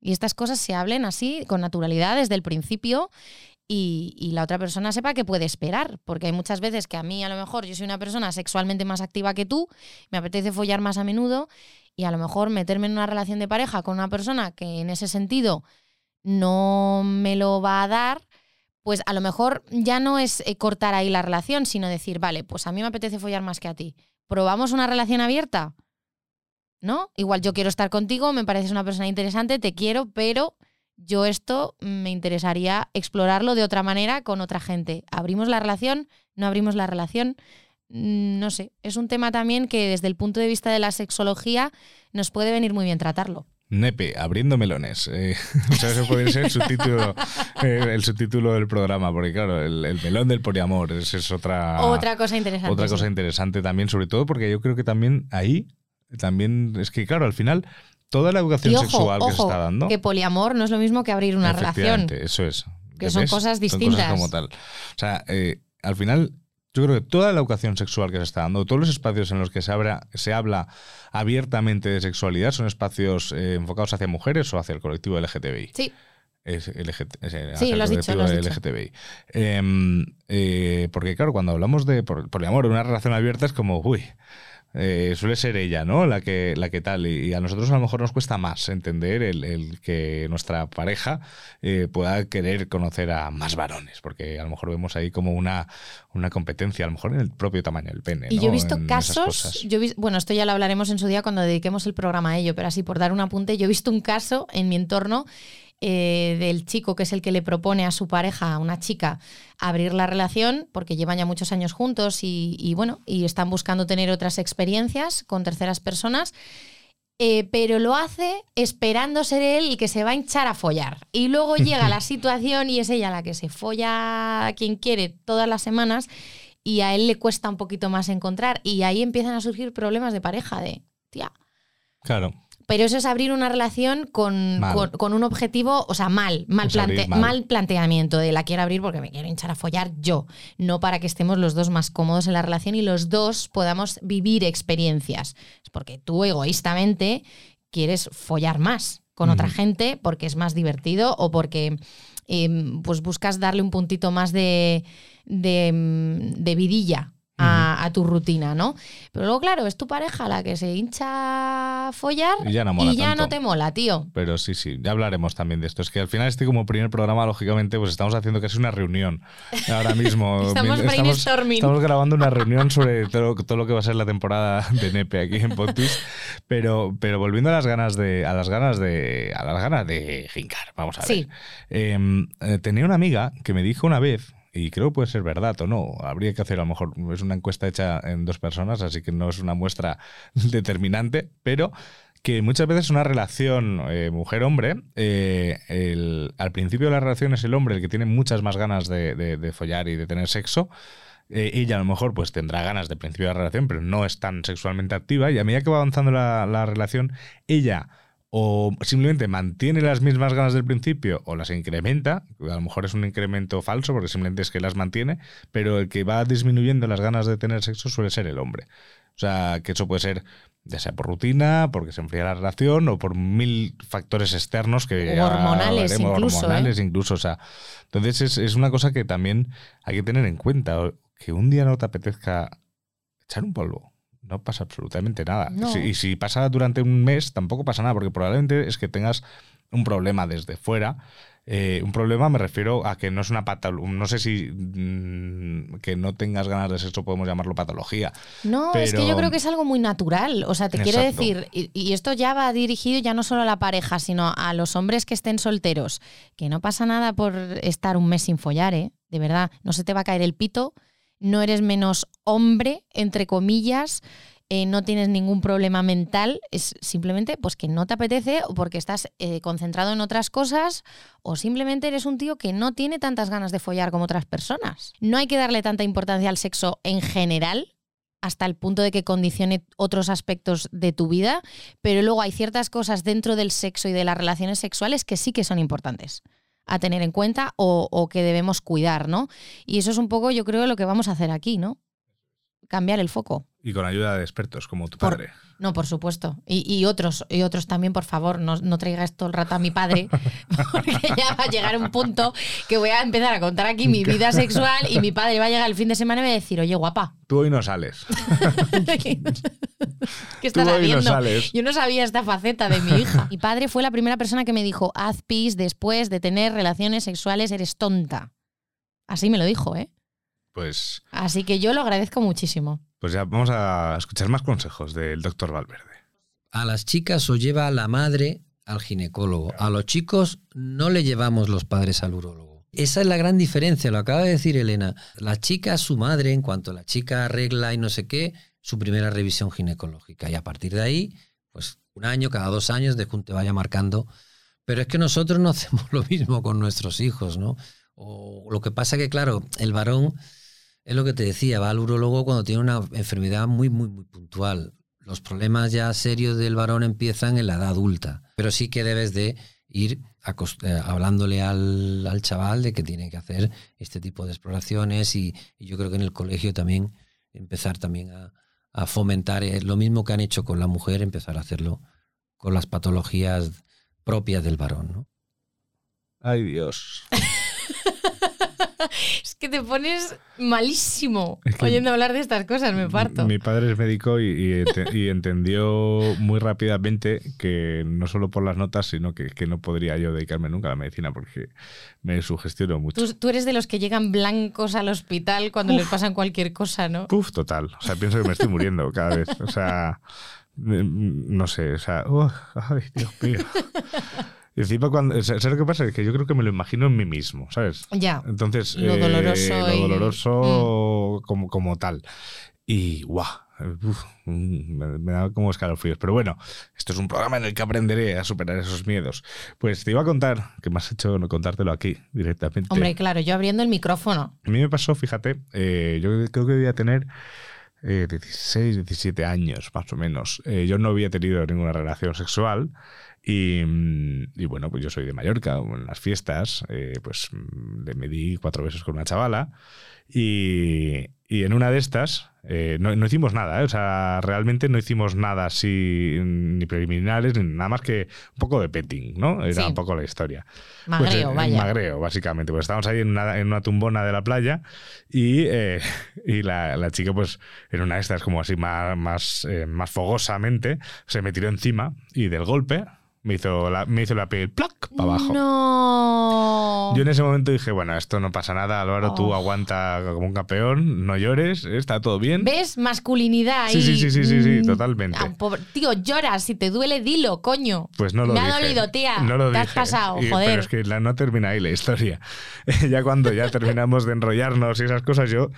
Y estas cosas se hablen así, con naturalidad, desde el principio, y, la otra persona sepa que puede esperar. Porque hay muchas veces que a mí, a lo mejor, yo soy una persona sexualmente más activa que tú, me apetece follar más a menudo, y a lo mejor meterme en una relación de pareja con una persona que en ese sentido no me lo va a dar, pues a lo mejor ya no es eh, cortar ahí la relación, sino decir, vale, pues a mí me apetece follar más que a ti. ¿Probamos una relación abierta? ¿No? Igual yo quiero estar contigo, me pareces una persona interesante, te quiero, pero yo esto me interesaría explorarlo de otra manera con otra gente. ¿Abrimos la relación? ¿No abrimos la relación? Mm, No sé, es un tema también que desde el punto de vista de la sexología nos puede venir muy bien tratarlo. Nepe, abriendo melones. Eh, o sea, ese puede ser el subtítulo, eh, el subtítulo del programa, porque claro, el, el melón del poliamor esa es otra, otra cosa interesante. Otra cosa sí. interesante también, sobre todo porque yo creo que también ahí, también es que claro, al final, toda la educación Y ojo, sexual que se está dando. que poliamor no es lo mismo que abrir una relación. Eso es. Que son ¿Ves? cosas Son distintas. como tal. O sea, eh, al final, yo creo que toda la educación sexual que se está dando, todos los espacios en los que se, habla, se habla abiertamente de sexualidad, son espacios eh, enfocados hacia mujeres o hacia el colectivo LGTBI. Sí, Es LGT, es, Sí, lo has dicho, lo has dicho. LGTBI. Em, eh, porque claro, cuando hablamos de por- poliamor, una relación abierta es como, uy, eh, suele ser ella, ¿no? La que, la que tal. Y, y a nosotros a lo mejor nos cuesta más entender el, el que nuestra pareja eh, pueda querer conocer a más varones, porque a lo mejor vemos ahí como una, una competencia, a lo mejor en el propio tamaño del pene. Y ¿no? yo he visto En casos, yo bueno, esto ya lo hablaremos en su día cuando dediquemos el programa a ello, pero así por dar un apunte, yo he visto un caso en mi entorno eh, del chico que es el que le propone a su pareja, a una chica, abrir la relación, porque llevan ya muchos años juntos y, y, bueno, y están buscando tener otras experiencias con terceras personas. eh, pero lo hace esperando ser él el que se va a hinchar a follar. Y luego llega la situación y es ella la que se folla a quien quiere todas las semanas y a él le cuesta un poquito más encontrar. Y ahí empiezan a surgir problemas de pareja, de, tía. Claro. Pero eso es abrir una relación con, con, con un objetivo, o sea, mal, mal, plante- mal. mal planteamiento de la quiero abrir porque me quiero hinchar a follar yo, no para que estemos los dos más cómodos en la relación y los dos podamos vivir experiencias. Es porque tú egoístamente quieres follar más con otra gente porque es más divertido o porque em, pues buscas darle un puntito más de, de, de vidilla a, a tu rutina, ¿no? Pero luego, claro, es tu pareja la que se hincha a follar Y ya no mola y ya tanto. no te mola, tío. Pero sí, sí, ya hablaremos también de esto. Es que al final este como primer programa, lógicamente, pues estamos haciendo casi una reunión ahora mismo. Estamos estamos, estamos grabando una reunión sobre todo, todo lo que va a ser la temporada de Nepe aquí en Pontis. Pero, pero volviendo a las ganas de. a las ganas de. a las ganas de jincar, vamos a ver. Sí. Eh, eh, tenía una amiga que me dijo una vez. Y creo que puede ser verdad o no. Habría que hacer a lo mejor. Es una encuesta hecha en dos personas, así que no es una muestra determinante. Pero que muchas veces una relación eh, mujer-hombre, eh, al principio de la relación es el hombre el que tiene muchas más ganas de, de- de follar y de tener sexo. Eh, ella a lo mejor pues tendrá ganas del principio de la relación, pero no es tan sexualmente activa. Y a medida que va avanzando la, la relación, ella o simplemente mantiene las mismas ganas del principio o las incrementa, a lo mejor es un incremento falso porque simplemente es que las mantiene, pero el que va disminuyendo las ganas de tener sexo suele ser el hombre. O sea, que eso puede ser ya sea por rutina, porque se enfría la relación o por mil factores externos que ya hormonales incluso, ¿eh? hormonales incluso, o sea, entonces es, es una cosa que también hay que tener en cuenta, que un día no te apetezca echar un polvo. No pasa absolutamente nada. No. Si- y si pasa durante un mes, tampoco pasa nada, porque probablemente es que tengas un problema desde fuera. Eh, un problema me refiero a que no es una patología. No sé si mm, que no tengas ganas de sexo podemos llamarlo patología. No, es que yo creo que es algo muy natural. O sea, te quiero decir, y, y esto ya va dirigido ya no solo a la pareja, sino a los hombres que estén solteros, que no pasa nada por estar un mes sin follar, ¿eh? De verdad, no se te va a caer el pito, no eres menos hombre, entre comillas, eh, no tienes ningún problema mental, es simplemente pues que no te apetece o porque estás eh, concentrado en otras cosas o simplemente eres un tío que no tiene tantas ganas de follar como otras personas. No hay que darle tanta importancia al sexo en general, hasta el punto de que condicione otros aspectos de tu vida, pero luego hay ciertas cosas dentro del sexo y de las relaciones sexuales que sí que son importantes a tener en cuenta o, que debemos cuidar, ¿no? Y eso es un poco, yo creo, lo que vamos a hacer aquí, ¿no? Cambiar el foco. Y con ayuda de expertos como tu Por- padre. No, por supuesto. Y, y otros, y otros también, por favor, no, no traigas todo el rato a mi padre, porque ya va a llegar un punto que voy a empezar a contar aquí mi vida sexual y mi padre va a llegar el fin de semana y me va a decir, oye, guapa, Tú hoy no sales. ¿Qué estás Tú hoy no haciendo? sales. Yo no sabía esta faceta de mi hija. Mi padre fue la primera persona que me dijo, haz pis después de tener relaciones sexuales, eres tonta. Así me lo dijo, ¿eh? Pues, Así que yo lo agradezco muchísimo. pues ya vamos a escuchar más consejos del doctor Valverde. A las chicas os lleva la madre al ginecólogo. A los chicos no le llevamos los padres al urólogo. Esa es la gran diferencia, lo acaba de decir Elena. La chica, su madre, en cuanto la chica arregla y no sé qué, su primera revisión ginecológica. Y a partir de ahí, pues un año, cada dos años, de te vaya marcando. Pero es que nosotros no hacemos lo mismo con nuestros hijos, ¿no? O lo que pasa que, claro, el varón, es lo que te decía, va al urólogo cuando tiene una enfermedad muy, muy, muy puntual. Los problemas ya serios del varón empiezan en la edad adulta, pero sí que debes de ir eh, hablándole al, al chaval de que tiene que hacer este tipo de exploraciones y, y yo creo que en el colegio también empezar también a, a fomentar eh, lo mismo que han hecho con la mujer, empezar a hacerlo con las patologías propias del varón. ¿no? Ay, Dios. Es que te pones malísimo Es que- oyendo hablar de estas cosas, me parto. Mi padre es médico y, y y entendió muy rápidamente que no solo por las notas, sino que, que no podría yo dedicarme nunca a la medicina porque me sugestionó mucho. Tú, tú eres de los que llegan blancos al hospital cuando les pasan cualquier cosa, ¿no? Puf, total. O sea, pienso que me estoy muriendo cada vez. O sea, mm, no sé, o sea, uf, ay, Dios mío. Encima, cuando, ¿sabes lo que pasa? Es que yo creo que me lo imagino en mí mismo, ¿sabes? Ya. Entonces, Lo eh, doloroso lo y- doloroso como, como tal. Y guau, uf, mm, me, me da como escalofríos. Pero bueno, esto es un programa en el que aprenderé a superar esos miedos. Pues te iba a contar, que me has hecho no contártelo aquí directamente. Hombre, claro, yo abriendo el micrófono. A mí me pasó, fíjate, eh, yo creo que debía tener eh, 16, 17 años, más o menos. Eh, yo no había tenido ninguna relación sexual. Y, mm, y bueno, pues yo soy de Mallorca, en las fiestas, eh, pues mm, le me di cuatro besos con una chavala. Y, y en una de estas, eh, no, no hicimos nada, ¿eh? o sea, realmente no hicimos nada así, ni preliminares, ni nada más que un poco de petting, ¿no? Era Sí. un poco la historia. Magreo, Pues, vaya. Magreo, básicamente. Pues estábamos ahí en una, en una tumbona de la playa y, eh, y la, la chica, pues, en una de estas, como así más, más, eh, más fogosamente, se me tiró encima y del golpe me hizo la, me hizo la piel ¡plac! para abajo. No. Yo en ese momento dije, bueno, esto no pasa nada, Álvaro, tú Oh. aguanta como un campeón, no llores, está todo bien. ¿Ves? Masculinidad Sí, ahí. sí, sí, sí, sí, sí, Mm. totalmente. Ah, pobre- Tío, lloras, si te duele, dilo, coño. Pues no lo Me dije. ha dolido, tía. No lo Te has pasado, Y- joder. Pero es que la- no termina ahí la historia. ya cuando ya terminamos de enrollarnos y esas cosas, yo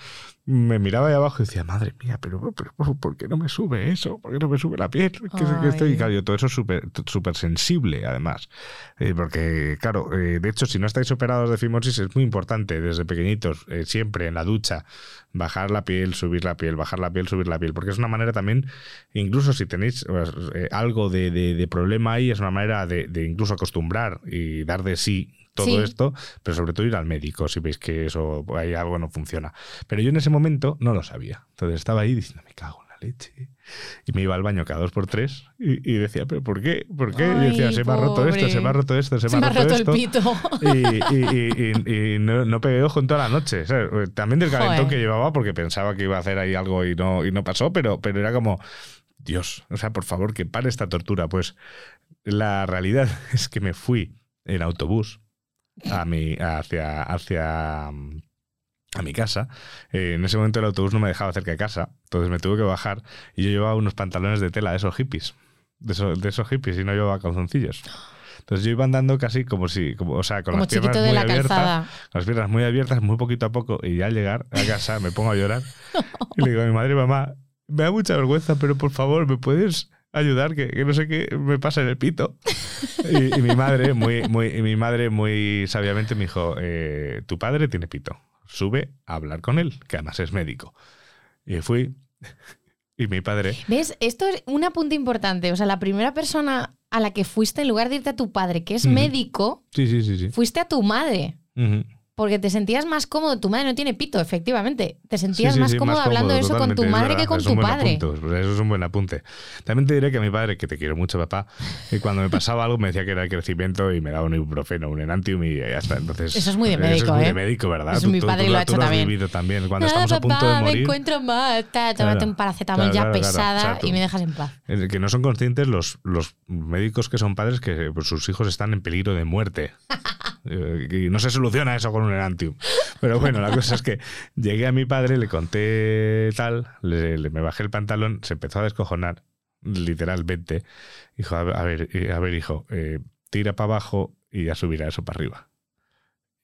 me miraba ahí abajo y decía, madre mía, pero, pero ¿por qué no me sube eso? ¿Por qué no me sube la piel? Que, que estoy, claro, yo todo eso es súper súper sensible, además. Eh, porque, claro, eh, de hecho, si no estáis operados de fimosis, es muy importante desde pequeñitos, eh, siempre en la ducha, bajar la piel, subir la piel, bajar la piel, subir la piel, porque es una manera también, incluso si tenéis pues, algo de, de- de problema ahí, es una manera de, de incluso acostumbrar y dar de sí todo Sí. esto, pero sobre todo ir al médico si veis que eso hay algo no funciona. Pero yo en ese momento no lo sabía. Entonces estaba ahí diciendo, me cago en la leche. Y me iba al baño cada dos por tres y, y decía, ¿pero por qué? ¿Por qué? y decía, se me ha roto esto, se me ha roto esto, se, Se me ha roto el esto. pito. Y, no, no pegué ojo en toda la noche. ¿sabes? También del calentón Joder. que llevaba, porque pensaba que iba a hacer ahí algo y no, y no pasó, pero, pero era como, Dios, o sea, por favor, que pare esta tortura. Pues la realidad es que me fui en autobús a mi, hacia, hacia mm, a mi casa. Eh, en ese momento el autobús no me dejaba cerca de casa, entonces me tuve que bajar y yo llevaba unos pantalones de tela de esos hippies, de esos, de esos hippies y no llevaba calzoncillos. Entonces yo iba andando casi como si, como, o sea, con Como las piernas muy la abiertas, calzada. las piernas muy abiertas, muy poquito a poco, y ya al llegar a casa me pongo a llorar y le digo a mi madre, mamá, me da mucha vergüenza, pero por favor, ¿me puedes ayudar? Que, que no sé qué me pasa en el pito. Y, y mi madre, muy, muy, y mi madre muy sabiamente me dijo, eh, tu padre tiene pito, sube a hablar con él, que además es médico. Y fui, y mi padre, ¿Ves? Esto es un apunte importante. O sea, la primera persona a la que fuiste, en lugar de irte a tu padre, que es Ujú. médico, sí, sí, sí, sí. fuiste a tu madre. Ujú. Porque te sentías más cómodo. Tu madre no tiene pito, efectivamente. Te Sí, sentías sí, más sí, cómodo hablando de eso con tu es madre verdad, que con es tu padre. apunte, pues eso es un buen apunte. También te diré que a mi padre, que te quiero mucho, papá, que cuando me pasaba algo me decía que era el crecimiento y me daba un ibuprofeno, un enantium y ya está. Entonces, Eso es muy de Eso médico, es muy ¿eh? de médico, ¿verdad? Eso mi Tú- padre tú lo ha tú hecho también. también. Cuando Ah, estamos a punto papá, de me morir. encuentro mal. Ta, tómate Claro. un paracetamol Claro, ya claro, pesada tú- y me dejas en paz. Que no son conscientes los, los médicos que son padres que pues, sus hijos están en peligro de muerte. Eh, y no se soluciona eso con un enantium. Pero bueno, la cosa es que llegué a mi padre, le conté tal, le, le- me bajé el pantalón, se empezó a descojonar, literalmente. Dijo, a ver, a ver, eh, hijo, eh, tira para abajo y ya subirá eso para arriba.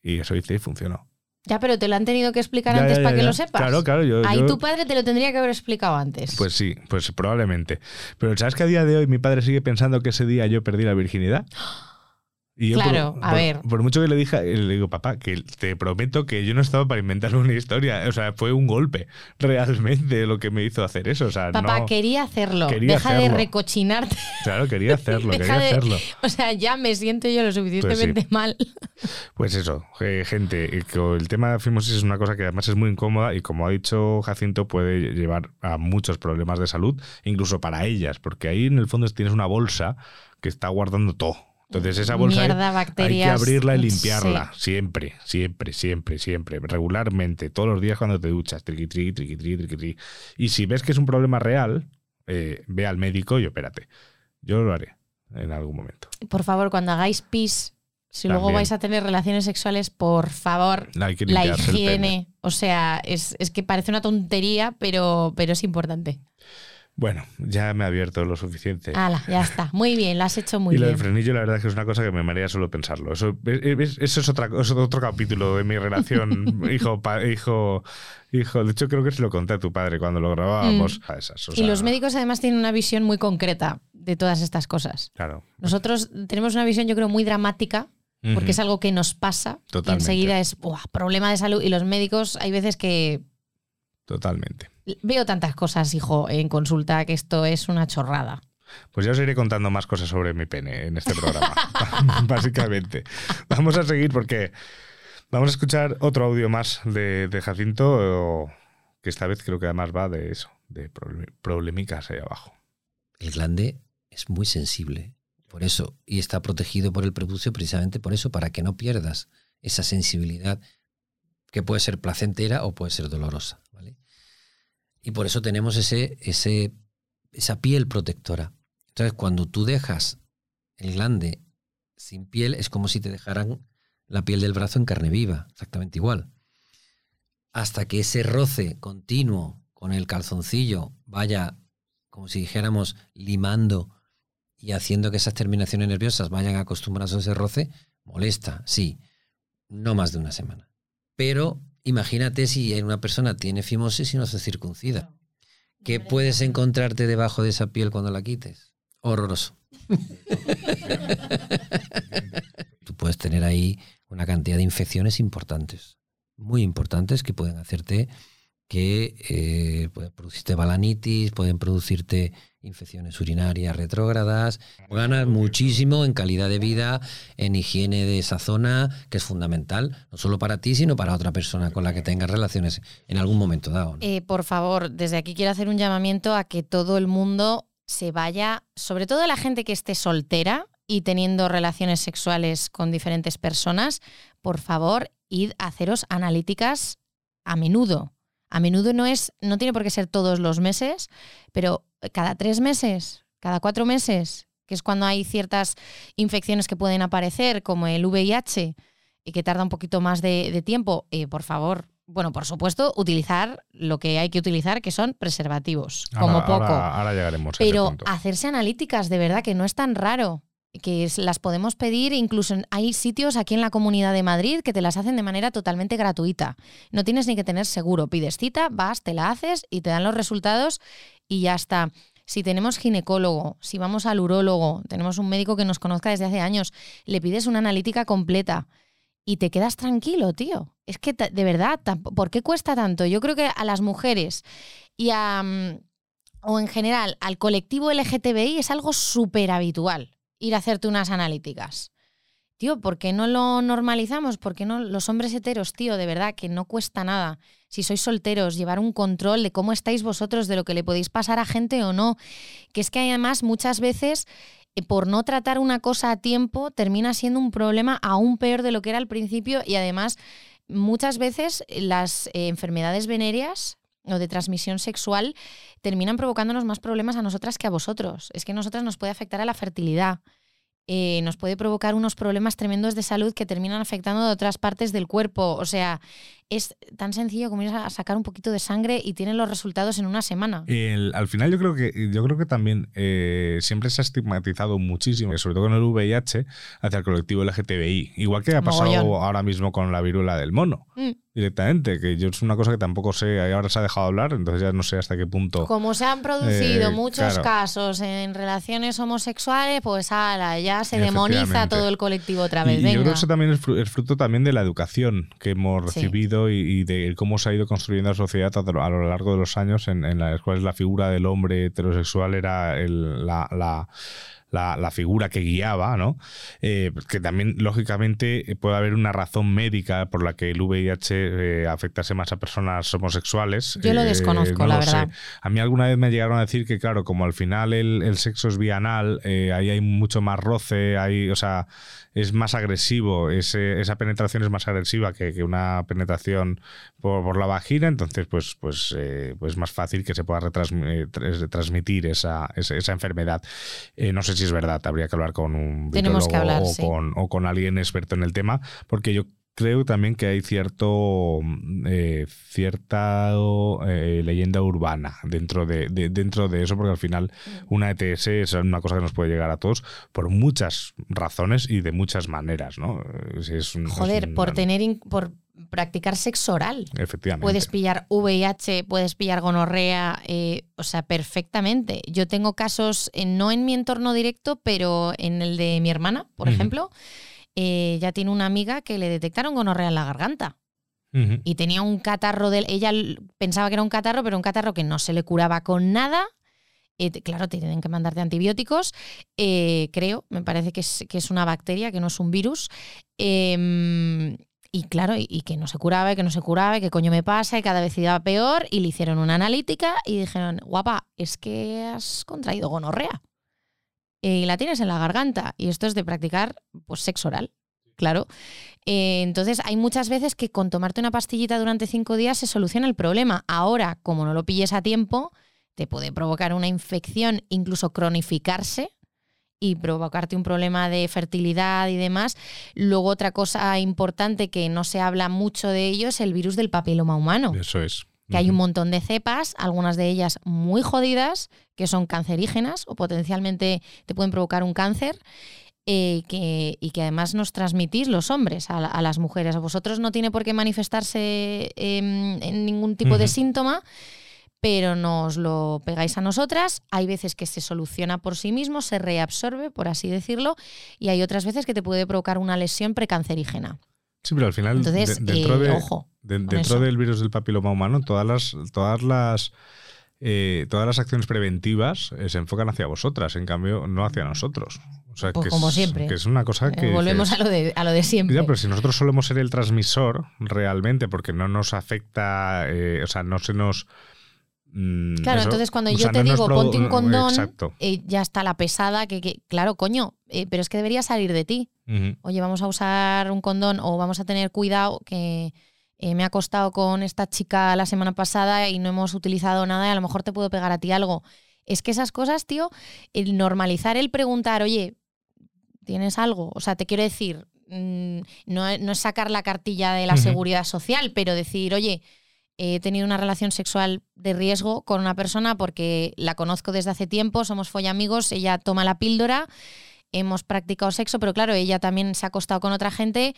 Y eso hice y funcionó. Ya, pero te lo han tenido que explicar Ya, antes ya, para ya, que lo sepas. Claro, claro. Yo, Ahí yo- tu padre te lo tendría que haber explicado antes. Pues sí, pues probablemente. Pero ¿sabes que a día de hoy mi padre sigue pensando que ese día yo perdí la virginidad? Y yo Claro, por, a por- ver. Por mucho que le dije, le digo, papá, que te prometo que yo no estaba para inventar una historia. O sea, fue un golpe realmente lo que me hizo hacer eso. O sea, Papá, no. quería hacerlo. Quería Deja de recochinarte. Claro, quería hacerlo, Deja quería de- hacerlo. O sea, ya me siento yo lo suficientemente mal. Pues eso, gente, el tema de fimosis es una cosa que además es muy incómoda y como ha dicho Jacinto puede llevar a muchos problemas de salud, incluso para ellas, porque ahí en el fondo tienes una bolsa que está guardando todo. Entonces esa bolsa hay- Mierda, hay, bacterias. que abrirla y sí. limpiarla, siempre, siempre, siempre, siempre, regularmente, todos los días cuando te duchas, triqui, triqui, triqui, triqui, triqui. Y si ves que es un problema real, eh, ve al médico y opérate. Yo lo haré en algún momento. Por favor, cuando hagáis pis, si luego vais a tener relaciones sexuales, por favor, Hay que la pene. higiene. O sea, es, es que parece una tontería, pero, pero es importante. Bueno, ya me he abierto lo suficiente. Hala, ya está. Muy bien, lo has hecho muy y lo bien. del frenillo, la verdad es que es una cosa que me marea solo pensarlo. Eso, es- es- eso es, otra, es otro capítulo de mi relación hijo, pa- hijo, hijo. De hecho, creo que se lo conté a tu padre cuando lo grabábamos. A esas, o Mm. y los médicos además tienen una visión muy concreta de todas estas cosas. Claro. Nosotros tenemos una visión, yo creo, muy dramática, porque es algo que nos pasa. Totalmente. Y enseguida es "Buah, problema de salud. Y los médicos, hay veces que Totalmente. Veo tantas cosas, hijo, en consulta, que esto es una chorrada. Pues ya os iré contando más cosas sobre mi pene en este programa. básicamente. Vamos a seguir porque Vamos a escuchar otro audio más de, de Jacinto, que esta vez creo que además va de eso, de problemicas ahí abajo. El glande es muy sensible, por eso, y está protegido por el prepucio precisamente por eso, para que no pierdas esa sensibilidad que puede ser placentera o puede ser dolorosa. Y por eso tenemos ese, ese, esa piel protectora. Entonces, cuando tú dejas el glande sin piel, es como si te dejaran la piel del brazo en carne viva, exactamente igual. Hasta que ese roce continuo con el calzoncillo vaya, como si dijéramos, limando y haciendo que esas terminaciones nerviosas vayan acostumbradas a ese roce, molesta, sí, no más de una semana. Pero imagínate si una persona tiene fimosis y no se circuncida. ¿Qué puedes encontrarte debajo de esa piel cuando la quites? Horroroso. Tú puedes tener ahí una cantidad de infecciones importantes, muy importantes, que pueden hacerte que eh, pueden producirte balanitis, pueden producirte infecciones urinarias retrógradas. Ganas muchísimo en calidad de vida, en higiene de esa zona, que es fundamental, no solo para ti, sino para otra persona con la que tengas relaciones en algún momento dado. Eh, por favor, desde aquí quiero hacer un llamamiento a que todo el mundo se vaya, sobre todo la gente que esté soltera y teniendo relaciones sexuales con diferentes personas, por favor, id a haceros analíticas a menudo. A menudo no es, no tiene por qué ser todos los meses, pero cada tres meses, cada cuatro meses, que es cuando hay ciertas infecciones que pueden aparecer, como el VIH, y que tarda un poquito más de, tiempo, eh, por favor, bueno, por supuesto, utilizar lo que hay que utilizar, que son preservativos, como poco. Ahora, llegaremos. Pero hacerse analíticas, de verdad, que no es tan raro que las podemos pedir, incluso hay sitios aquí en la Comunidad de Madrid que te las hacen de manera totalmente gratuita. No tienes ni que tener seguro, pides cita, vas, te la haces y te dan los resultados y ya está. Si tenemos ginecólogo, si vamos al urólogo, tenemos un médico que nos conozca desde hace años, le pides una analítica completa y te quedas tranquilo, tío. Es que de verdad, ¿por qué cuesta tanto? Yo creo que a las mujeres y a, mm, o en general al colectivo LGTBI es algo súper habitual ir a hacerte unas analíticas. Tío, ¿por qué no lo normalizamos? ¿Por qué no los hombres heteros, tío? De verdad, que no cuesta nada. Si sois solteros, llevar un control de cómo estáis vosotros, de lo que le podéis pasar a gente o no. Que es que además muchas veces eh, por no tratar una cosa a tiempo termina siendo un problema aún peor de lo que era al principio y además muchas veces las eh, enfermedades venéreas o de transmisión sexual terminan provocándonos más problemas a nosotras que a vosotros. Es que a nosotras nos puede afectar a la fertilidad, eh, nos puede provocar unos problemas tremendos de salud que terminan afectando de otras partes del cuerpo. O sea, es tan sencillo como ir a sacar un poquito de sangre y tienen los resultados en una semana. al final yo creo que yo creo que también eh, siempre se ha estigmatizado muchísimo, sobre todo con el VIH, hacia el colectivo LGTBI. Igual que ha pasado ahora mismo con la viruela del mono. Mm directamente, que yo es una cosa que tampoco sé, ahora se ha dejado hablar, entonces ya no sé hasta qué punto. Como se han producido eh, muchos casos en relaciones homosexuales, pues ala, ya se demoniza todo el colectivo otra vez. Y, yo creo que eso también es fruto también de la educación que hemos recibido y, de cómo se ha ido construyendo la sociedad a lo largo de los años, en, las cuales la figura del hombre heterosexual era la la, figura que guiaba, ¿no? Eh, que también, lógicamente, puede haber una razón médica por la que el VIH eh, afectase más a personas homosexuales. Yo lo eh, desconozco, la verdad. A mí alguna vez me llegaron a decir que, claro, como al final el, sexo es bienal, ahí hay mucho más roce, hay, o sea, es más agresivo, esa penetración es más agresiva que, una penetración por, la vagina, entonces pues, pues, pues es más fácil que se pueda transmitir esa, esa, enfermedad. no sé si es verdad, habría que hablar con un Tenemos que hablar, o, con, o con alguien experto en el tema, porque yo creo también que hay cierto eh, cierta eh, leyenda urbana dentro de, dentro de eso porque al final mm. una ETS es una cosa que nos puede llegar a todos por muchas razones y de muchas maneras no es joder por tener por practicar sexo oral efectivamente puedes pillar VIH puedes pillar gonorrea eh, o sea perfectamente yo tengo casos no en mi entorno directo pero en el de mi hermana por ejemplo eh, ya tiene una amiga que le detectaron gonorrea en la garganta. Y tenía un catarro de. Ella pensaba que era un catarro, pero un catarro que no se le curaba con nada. Eh, claro, te tienen que mandarte antibióticos. Eh, creo, me parece que es, que es, una bacteria, que no es un virus. Em, Y claro, y, y que no se curaba, y que no se curaba, y que coño me pasa, y cada vez iba peor, y le hicieron una analítica y dijeron, guapa, es que has contraído gonorrea. Y la tienes en la garganta. Y esto es de practicar pues, sexo oral, claro. Eh, entonces, hay muchas veces que con tomarte una pastillita durante cinco días se soluciona el problema. Ahora, como no lo pilles a tiempo, te puede provocar una infección, incluso cronificarse y provocarte un problema de fertilidad y demás. Luego otra cosa importante que no se habla mucho de ello es el virus del papiloma humano, Eso es. que hay un montón de cepas, algunas de ellas muy jodidas, que son cancerígenas o potencialmente te pueden provocar un cáncer. eh, que, y que además nos transmitís los hombres a, la- a las mujeres. A vosotros no tiene por qué manifestarse em, en ningún tipo de síntoma, pero nos lo pegáis a nosotras. Hay veces que se soluciona por sí mismo, se reabsorbe, por así decirlo, y hay otras veces que te puede provocar una lesión precancerígena. Sí, pero al final, Entonces, de- dentro, eh, de- ojo de- dentro del virus del papiloma humano, todas las, todas las, eh, todas las acciones preventivas eh, se enfocan hacia vosotras, en cambio, no hacia nosotros. O sea, Pues que como es, siempre. Que es una cosa Eh, que. Volvemos a lo de, a lo de siempre. Ya, pero si nosotros solemos ser el transmisor realmente, porque no nos afecta, eh, o sea, no se nos. Mm, Claro, eso, entonces cuando yo te digo ponte un no, condón, eh, ya está la pesada que, que- claro, coño, eh, pero es que debería salir de ti. Oye, vamos a usar un condón o vamos a tener cuidado que eh, me ha acostado con esta chica la semana pasada y no hemos utilizado nada y a lo mejor te puedo pegar a ti algo. Es que esas cosas, tío, el normalizar el preguntar, oye, ¿tienes algo? O sea, te quiero decir, mm, no, no es sacar la cartilla de la seguridad social, pero decir, oye, he tenido una relación sexual de riesgo con una persona porque la conozco desde hace tiempo, somos follamigos, ella toma la píldora, hemos practicado sexo, pero claro, ella también se ha acostado con otra gente.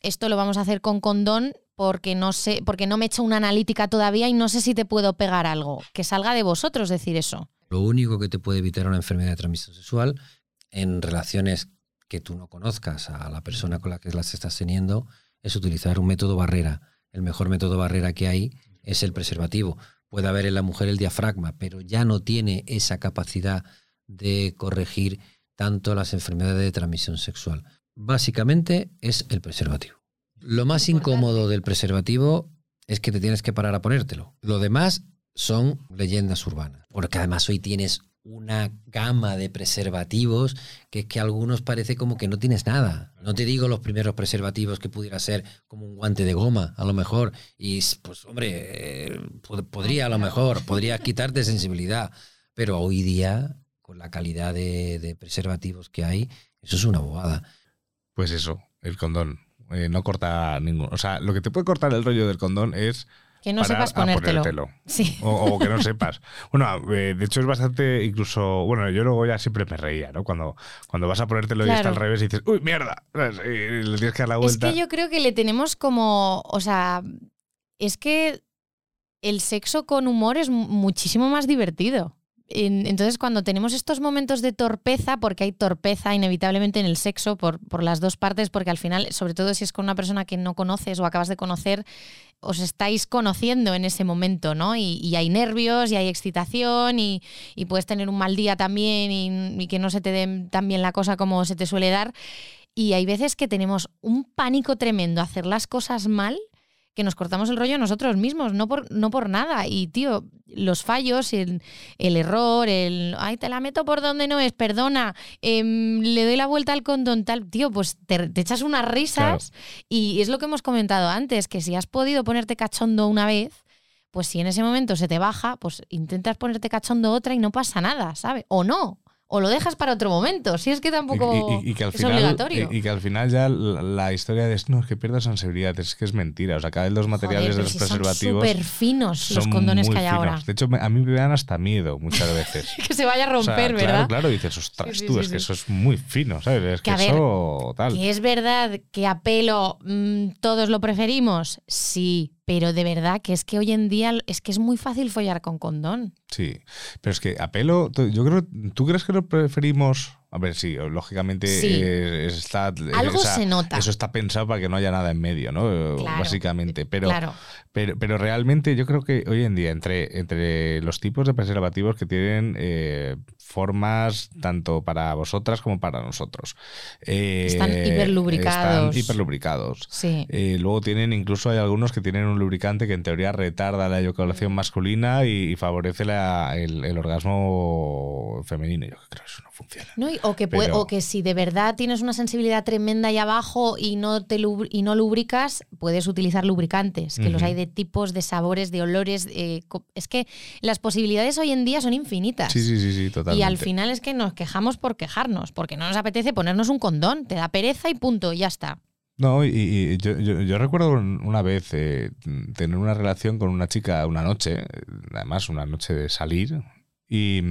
Esto lo vamos a hacer con condón porque no sé, porque no me he hecho una analítica todavía y no sé si te puedo pegar algo. Que salga de vosotros decir eso. Lo único que te puede evitar una enfermedad de transmisión sexual en relaciones que tú no conozcas a la persona con la que las estás teniendo es utilizar un método barrera. El mejor método barrera que hay es el preservativo. Puede haber en la mujer el diafragma, pero ya no tiene esa capacidad de corregir tanto las enfermedades de transmisión sexual. Básicamente es el preservativo. Lo más incómodo del preservativo es que te tienes que parar a ponértelo. Lo demás son leyendas urbanas. Porque además hoy tienes una gama de preservativos que es que algunos parece como que no tienes nada. No te digo los primeros preservativos que pudiera ser como un guante de goma, a lo mejor. Y pues, hombre, eh, pod- podría a lo mejor, podría quitarte sensibilidad. Pero hoy día, con la calidad de, de preservativos que hay, eso es una bobada. Pues eso, el condón. Eh, no corta ningún. O sea, lo que te puede cortar el rollo del condón es. Que no sepas ponértelo. ponértelo. Sí. O, o que no sepas. Bueno, eh, de hecho es bastante incluso. Bueno, yo luego ya siempre me reía, ¿no? Cuando, cuando vas a ponértelo y está al revés y dices, ¡Uy, mierda! Y le tienes que dar la Es vuelta. que yo creo que le tenemos como, o sea, es que el sexo con humor es mu- muchísimo más divertido. En- Entonces, cuando tenemos estos momentos de torpeza, porque hay torpeza inevitablemente en el sexo por, por las dos partes, porque al final, sobre todo si es con una persona que no conoces o acabas de conocer, os estáis conociendo en ese momento, ¿no? Y, hay nervios y hay excitación y, y puedes tener un mal día también y, y que no se te dé tan bien la cosa como se te suele dar. Y hay veces que tenemos un pánico tremendo a hacer las cosas mal que nos cortamos el rollo nosotros mismos, no por, no por nada. Y, tío, los fallos, el, el error, el, ay, te la meto por donde no es, perdona, em, le doy la vuelta al condón, tal, tío, pues te, te echas unas risas. Y es lo que hemos comentado antes, que si has podido ponerte cachondo una vez, pues si en ese momento se te baja, pues intentas ponerte cachondo otra y no pasa nada, ¿sabes? O no. O lo dejas para otro momento, si es que tampoco Y- y- y que al es final, obligatorio. Y, que al final ya la, la historia de no, es que pierdas sensibilidad, es que es mentira. O sea, cada vez los materiales Joder, de los si preservativos. Son súper finos los condones que hay finos. ahora. De hecho, a mí me dan hasta miedo muchas veces. Que se vaya a O sea, romper, claro, ¿verdad? Claro, dices, ostras, Sí, sí, tú, sí, es que eso es muy fino, ¿sabes? Es Que que, a ver, eso tal. Que es verdad que a pelo mm, todos lo preferimos, sí, pero de verdad que es que hoy en día es que es muy fácil follar con condón. Sí, pero es que a pelo, tú- yo creo, ¿tú crees que lo preferimos A ver, sí, lógicamente Sí. eh, está. Algo o sea, se nota. Eso está pensado para que no haya nada en medio, ¿no? Claro. Básicamente. Pero, claro. pero, pero realmente yo creo que hoy en día, entre, entre los tipos de preservativos que tienen eh, formas tanto para vosotras como para nosotros. eh, Están hiperlubricados. Están hiperlubricados. Sí. Eh, luego tienen, incluso hay algunos que tienen un lubricante que en teoría retarda la eyaculación masculina y, y favorece la- el, el orgasmo femenino. Yo creo que eso no funciona. No, y- o, que puede- Pero- o que si de verdad tienes una sensibilidad tremenda ahí abajo y no, te y no lubricas, puedes utilizar lubricantes, que los hay de tipos, de sabores, de olores. eh, es que las posibilidades hoy en día son infinitas. Sí, sí, sí, sí, totalmente. Y al final es que nos quejamos por quejarnos, porque no nos apetece ponernos un condón, te da pereza y punto, y ya está. No, y, y yo, yo- yo recuerdo una vez eh, tener una relación con una chica una noche, además una noche de salir, y,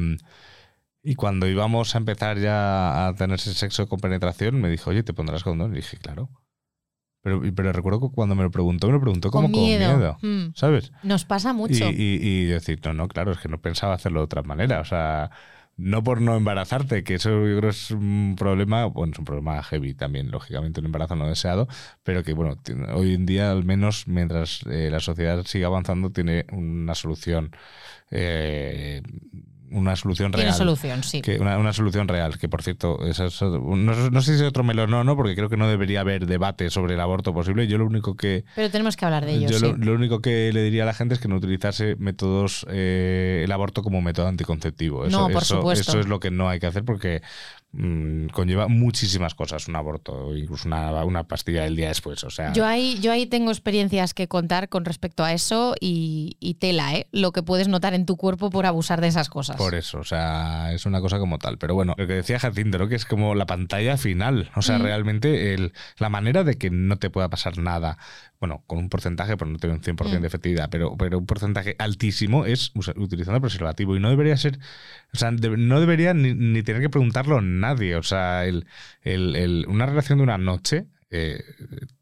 y cuando íbamos a empezar ya a tener sexo con penetración, me dijo, oye, ¿te pondrás condón? Y dije, claro. Pero, y- pero recuerdo que cuando me lo preguntó, me lo preguntó como con miedo. con miedo, Mm, ¿sabes? Nos pasa Y, mucho. y, y yo decir, no, no, claro, es que no pensaba hacerlo de otra manera. O sea, no por no embarazarte, que eso yo creo es un problema, bueno, es un problema heavy también, lógicamente, un embarazo no deseado, pero que, bueno, hoy en día, al menos mientras eh, la sociedad siga avanzando, tiene una solución. eh, una solución Tiene real. solución, sí. Que una, una solución real, que por cierto, esa es- no, no sé si es otro melón o no, porque creo que no debería haber debate sobre el aborto posible. Yo lo único que, Pero tenemos que hablar de ello, yo sí. lo, lo único que le diría a la gente es que no utilizase métodos, eh, el aborto como método anticonceptivo. Eso, No, por eso- supuesto. eso es lo que no hay que hacer porque mm, conlleva muchísimas cosas un aborto, incluso una, una pastilla el día después. O sea, Yo ahí, yo ahí tengo experiencias que contar con respecto a eso y, y tela, ¿eh? Lo que puedes notar en tu cuerpo por abusar de esas cosas. Por eso, o sea, es una cosa como tal. Pero bueno, lo que decía Jacinto, ¿no? que es como la pantalla final. O sea, Mm. realmente el, la manera de que no te pueda pasar nada, bueno, con un porcentaje, pero no tiene un 100% Mm. de efectividad, pero, pero un porcentaje altísimo es utilizando el preservativo. Y no debería ser, o sea, de- no debería ni, ni tener que preguntarlo nadie. O sea, el, el- el- una relación de una noche, eh,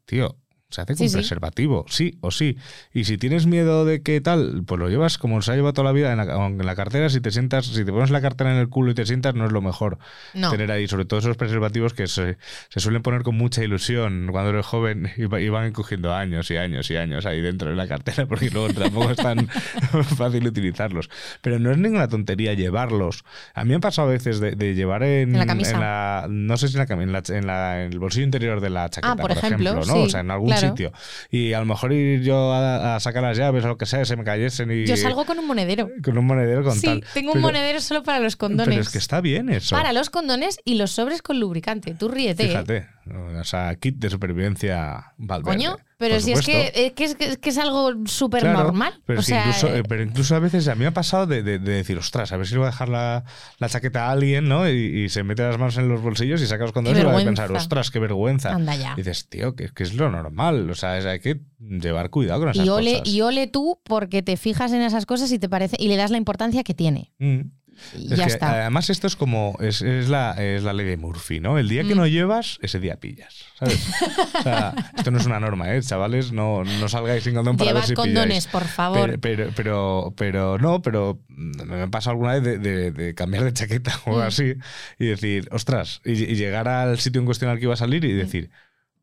tío. Se hace con Sí, sí. preservativo, sí o sí. Y si tienes miedo de que tal, pues lo llevas como se ha llevado toda la vida en la, en la cartera. Si te sientas, si te pones la cartera en el culo y te sientas, no es lo mejor no. tener ahí, sobre todo esos preservativos que se, se suelen poner con mucha ilusión cuando eres joven y, y van cogiendo años y años y años ahí dentro de la cartera, porque luego tampoco es tan fácil utilizarlos. Pero no es ninguna tontería llevarlos. A mí me ha pasado a veces de, de llevar en, En la camisa. en la- no sé si en la en, la, en el bolsillo interior de la chaqueta, Ah, por ejemplo, ¿no? sí, o sea, en algún claro. Sitio. Y a lo mejor ir yo a, a sacar las llaves o lo que sea, se me cayesen y Yo salgo con un monedero. con un monedero con sí, tal. tengo un Pero- monedero solo para los condones. Pero es que está bien eso. Para los condones y los sobres con lubricante. Tú ríete. ¿eh? Fíjate, o sea, kit de supervivencia Valverde. Coño, pero si es que, es que es, que es algo súper Claro, normal. Pero, o sea, incluso, eh, pero incluso a veces a mí me ha pasado de, de- de decir, ostras, a ver si le voy a dejar la, la chaqueta a alguien, ¿no? Y, y se mete las manos en los bolsillos y saca los condones y va a pensar, ostras, qué vergüenza. anda ya. Y dices, tío, que, que es lo normal. O sea, es- hay que llevar cuidado con esas Y ole, cosas. y ole tú porque te fijas en esas cosas y te parece y le das la importancia que tiene. Mm. Y Es ya que, está. Además, esto es como. Es, es la, es la ley de Murphy, ¿no? El día que Mm. no llevas, ese día pillas. ¿Sabes? O sea, esto no es una norma, ¿eh? Chavales, no, no salgáis sin condón para Llevad ver si condones, pilláis. por favor. Pero, pero, pero, pero no, pero me ha pasado alguna vez de, de- de cambiar de chaqueta o algo Mm. así y decir, ostras, y, y llegar al sitio en cuestión al que iba a salir Mm. y decir,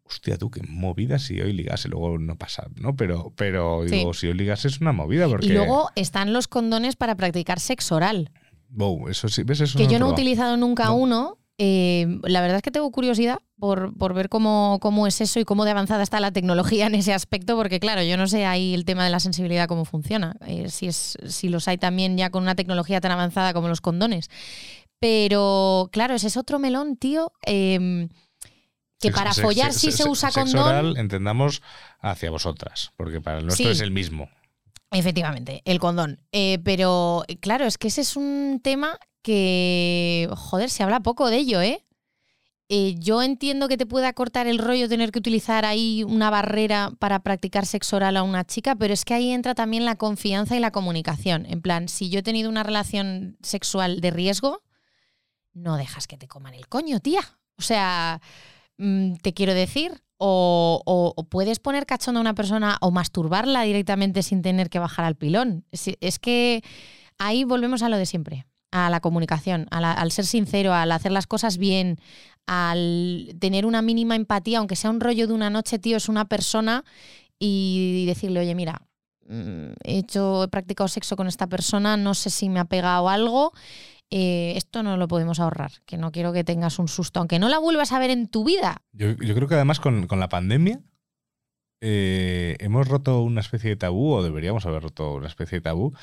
hostia, tú, qué movida si hoy ligase, luego no pasa, ¿no? Pero, pero Sí. digo, si hoy ligase es una movida porque... Y luego están los condones para practicar sexo oral. Wow, eso sí, ¿ves? Eso que no yo no he utilizado nunca No. uno. Eh, la verdad es que tengo curiosidad por, por ver cómo, cómo es eso y cómo de avanzada está la tecnología en ese aspecto, porque claro, yo no sé ahí el tema de la sensibilidad cómo funciona, eh, si, es, si los hay también ya con una tecnología tan avanzada como los condones. Pero claro, ese es otro melón, tío. eh, que para follar sex- sí se usa sexo condón. oral, entendamos hacia vosotras, porque para el nuestro Sí. es el mismo. Efectivamente, el condón. Eh, pero claro, es que ese es un tema que, joder, se habla poco de ello, ¿eh? Eh, yo entiendo que te pueda cortar el rollo tener que utilizar ahí una barrera para practicar sexo oral a una chica, pero es que ahí entra también la confianza y la comunicación. En plan, si yo he tenido una relación sexual de riesgo, no dejas que te coman el coño, tía. O sea, te quiero decir, o, puedes poner cachondo a una persona o masturbarla directamente sin tener que bajar al pilón. Es, es que ahí volvemos a lo de siempre. a la comunicación, al ser sincero, al hacer las cosas bien, al tener una mínima empatía, aunque sea un rollo de una noche, tío, es una persona y decirle, oye, mira, mm, he hecho, he practicado sexo con esta persona, no sé si me ha pegado algo. Eh, esto no lo podemos ahorrar, que no quiero que tengas un susto, aunque no la vuelvas a ver en tu vida. Yo, creo que además con, la pandemia eh, hemos roto una especie de tabú, o deberíamos haber roto una especie de tabú,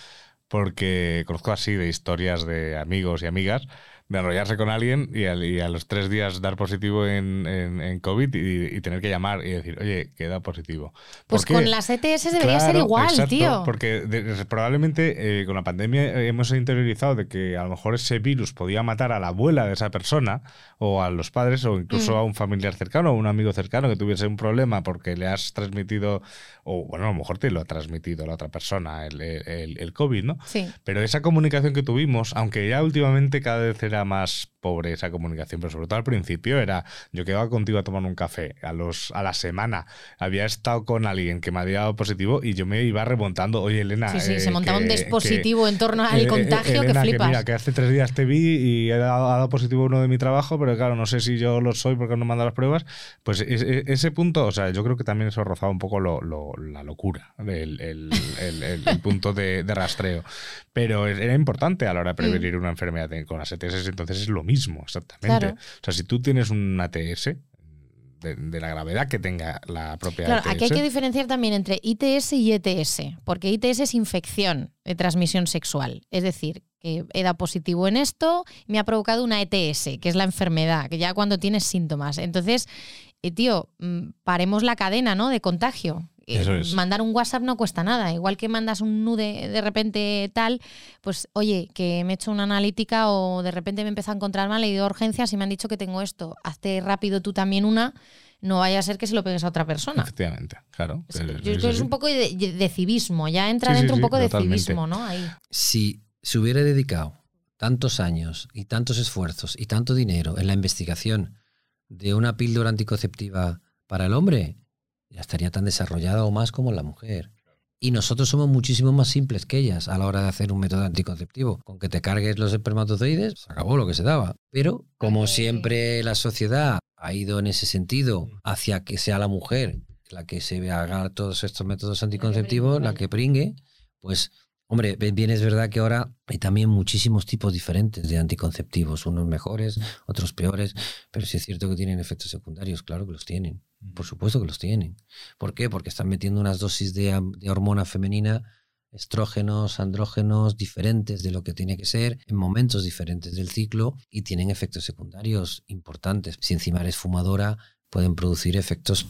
porque conozco así de historias de amigos y amigas de enrollarse con alguien y, a los tres días dar positivo en, en, COVID y, tener que llamar y decir, oye, queda positivo. Pues con las ETS debería ser igual, tío. Porque probablemente eh, con la pandemia hemos interiorizado de que a lo mejor ese virus podía matar a la abuela de esa persona o a los padres o incluso mm. a un familiar cercano o un amigo cercano que tuviese un problema porque le has transmitido, o bueno, a lo mejor te lo ha transmitido la otra persona, el, el, el COVID, ¿no? Sí. Pero esa comunicación que tuvimos, aunque ya últimamente cada vez era más pobre esa comunicación, pero sobre todo al principio era, yo quedaba contigo a tomar un café, a, los, a la semana había estado con alguien que me había dado positivo y yo me iba remontando, oye Elena... Sí, sí, se eh, montaba un dispositivo en torno al contagio que flipas. Que mira, que hace tres días te vi y he dado, positivo uno de mi trabajo, pero claro, no sé si yo lo soy porque no me han dado las pruebas. Pues ese, punto, o sea, yo creo que también eso rozaba un poco la locura, el, el, punto de, rastreo. Pero era importante a la hora de prevenir mm. una enfermedad con las ETS, entonces es lo mismo mismo, exactamente. O sea, si tú tienes un ATS, de, la gravedad que tenga la propia claro, Aquí hay que diferenciar también entre ITS y ETS, porque ITS es infección de transmisión sexual. Es decir, que he dado positivo en esto, me ha provocado una ETS, que es la enfermedad, que ya cuando tienes síntomas. Entonces, eh, tío, mm, paremos la cadena ¿no? de contagio. Eh, mandar un WhatsApp no cuesta nada. Igual que mandas un nude de repente tal, pues oye, que me he hecho una analítica o de repente me empezó a encontrar mal, he ido a urgencias y me han dicho que tengo esto. Hazte rápido tú también una. No vaya a ser que se lo pegues a otra persona. Efectivamente, claro. Es, un poco de, civismo, ya entra dentro un poco de civismo, ¿no? Ahí. Si se hubiera dedicado tantos años y tantos esfuerzos y tanto dinero en la investigación de una píldora anticonceptiva para el hombre, ya estaría tan desarrollada o más como la mujer. Y nosotros somos muchísimo más simples que ellas a la hora de hacer un método anticonceptivo. Con que te cargues los espermatozoides, se acabó lo que se daba. Pero como siempre la sociedad ha ido en ese sentido hacia que sea la mujer la que se haga todos estos métodos anticonceptivos, la que pringue, pues Hombre, bien es verdad que ahora hay también muchísimos tipos diferentes de anticonceptivos, unos mejores, otros peores, pero sí es cierto que tienen efectos secundarios, claro que los tienen, por supuesto que los tienen. ¿Por qué? Porque están metiendo unas dosis de, hormona femenina, estrógenos, andrógenos diferentes de lo que tiene que ser, en momentos diferentes del ciclo y tienen efectos secundarios importantes. Si encima eres fumadora, pueden producir efectos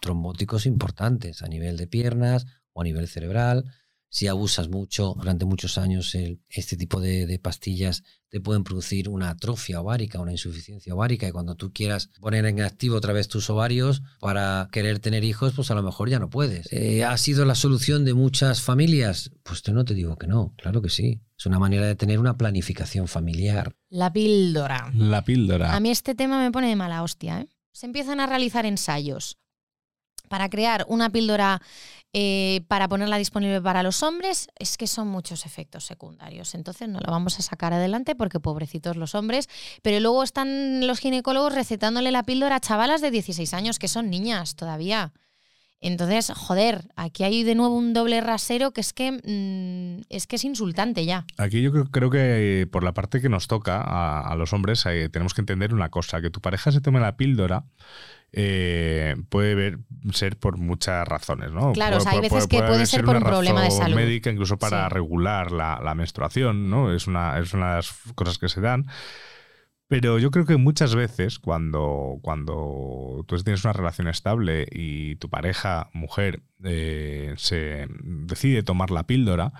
trombóticos importantes a nivel de piernas o a nivel cerebral si abusas mucho durante muchos años, este tipo de, pastillas te pueden producir una atrofia ovárica, una insuficiencia ovárica, y cuando tú quieras poner en activo otra vez tus ovarios para querer tener hijos, pues a lo mejor ya no puedes. Eh, ¿Ha sido la solución de muchas familias? Pues yo no te digo que no, claro que sí. Es una manera de tener una planificación familiar. La píldora. La píldora. A mí este tema me pone de mala hostia. ¿eh? Se empiezan a realizar ensayos para crear una píldora eh, para ponerla disponible para los hombres, es que son muchos efectos secundarios. Entonces no la vamos a sacar adelante porque pobrecitos los hombres. Pero luego están los ginecólogos recetándole la píldora a chavalas de 16 años, que son niñas todavía. Entonces, joder, aquí hay de nuevo un doble rasero que es que mm, es que es insultante ya. Aquí yo creo, que por la parte que nos toca a, los hombres eh, tenemos que entender una cosa, que tu pareja se tome la píldora eh, puede ver, ser por muchas razones, ¿no? Claro, hay veces que puede ser, por un problema de salud. médica, incluso para regular la, menstruación, ¿no? Es una, es una de las cosas que se dan. Pero yo creo que muchas veces cuando, cuando tú tienes una relación estable y tu pareja, mujer, eh, se decide tomar la píldora,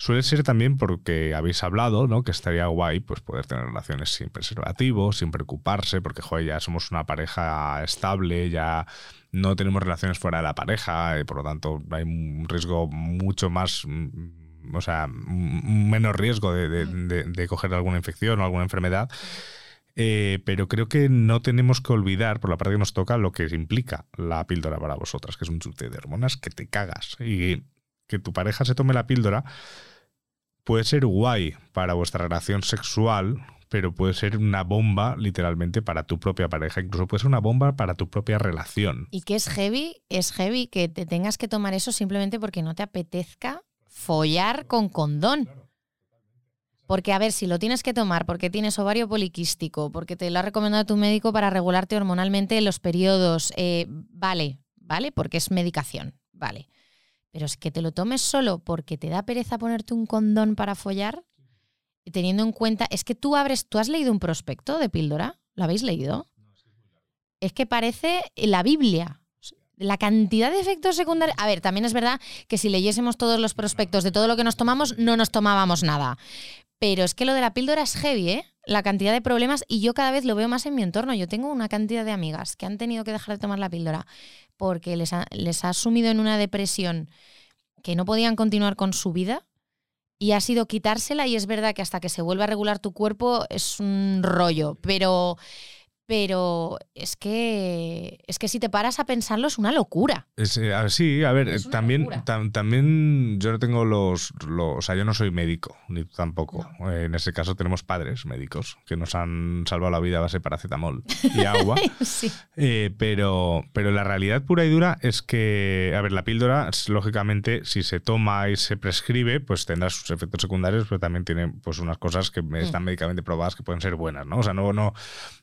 Suele ser también porque habéis hablado, ¿no? Que estaría guay pues poder tener relaciones sin preservativo, sin preocuparse, porque joder, ya somos una pareja estable, ya no tenemos relaciones fuera de la pareja, y por lo tanto hay un riesgo mucho más mm, o sea, menos riesgo de, coger alguna infección o alguna enfermedad. Eh, pero creo que no tenemos que olvidar, por la parte que nos toca, lo que implica la píldora para vosotras, que es un chute de hormonas que te cagas. Y que tu pareja se tome la píldora puede ser guay para vuestra relación sexual, pero puede ser una bomba literalmente para tu propia pareja, incluso puede ser una bomba para tu propia relación. Y que es heavy, es heavy que te tengas que tomar eso simplemente porque no te apetezca follar con condón. Porque, a ver, si lo tienes que tomar porque tienes ovario poliquístico, porque te lo ha recomendado tu médico para regularte hormonalmente en los periodos, eh, vale, vale, porque es medicación, vale. Pero es que te lo tomes solo porque te da pereza ponerte un condón para follar, teniendo en cuenta, es que tú abres, ¿tú has leído un prospecto de píldora? ¿Lo habéis leído? Es que parece la Biblia. La cantidad de efectos secundarios. A ver, también es verdad que si leyésemos todos los prospectos de todo lo que nos tomamos, no nos tomábamos nada. Pero es que lo de la píldora es heavy, ¿eh? La cantidad de problemas, y yo cada vez lo veo más en mi entorno. Yo tengo una cantidad de amigas que han tenido que dejar de tomar la píldora porque les ha, les ha sumido en una depresión que no podían continuar con su vida y ha sido quitársela y es verdad que hasta que se vuelva a regular tu cuerpo es un rollo, pero pero es que es que si te paras a pensarlo es una locura. Es, eh, sí, a ver, también, tam- también yo no tengo los, los- O sea, yo no soy médico, ni tú tampoco. Eh, en ese caso tenemos padres médicos que nos han salvado la vida a base de paracetamol y agua. sí. Eh, pero, pero la realidad pura y dura es que, a ver, la píldora, lógicamente, si se toma y se prescribe, pues tendrá sus efectos secundarios, pero también tiene pues unas cosas que están médicamente probadas que pueden ser buenas, ¿no? O sea, no, no,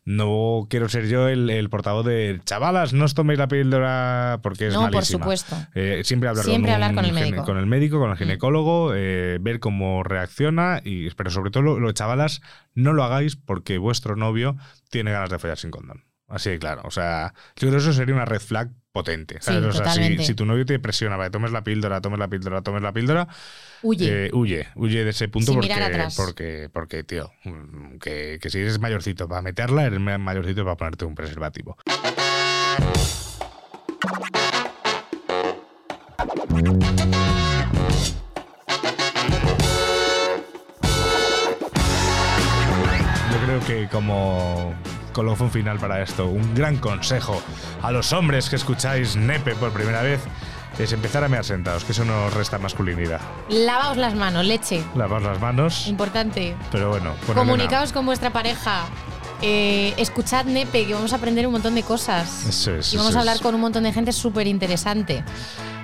no quiero ser yo el, el portavoz de chavalas, no os toméis la píldora porque es No, por malísima". supuesto. Eh, siempre hablar, Siempre con, un hablar con el médico. Mm. con el médico, con el ginecólogo, eh, ver cómo reacciona, y, pero sobre todo lo, lo chavalas, no lo hagáis porque vuestro novio tiene ganas de follar sin condón. Así claro. O sea, yo creo que eso sería una red flag potente. ¿sabes? Sí, o sea, si, tu novio te presiona para que tomes la píldora, tomes la píldora, tomes la píldora, Huye. eh, huye, huye de ese punto porque, atrás. porque, porque, tío, mm, que, que si eres mayorcito para meterla, eres ma- mayorcito para ponerte un preservativo. Yo creo que como colofón final para esto, un gran consejo a los hombres que escucháis Nepe por primera vez es empezar a mear sentados, que eso nos resta masculinidad. Lavaos las manos, leche. Lavaos las manos, Importante. pero bueno. Comunicaos con vuestra pareja. Eh, escuchad Nepe, que vamos a aprender un montón de cosas. Eso es, y vamos eso a hablar es. con un montón de gente súper interesante.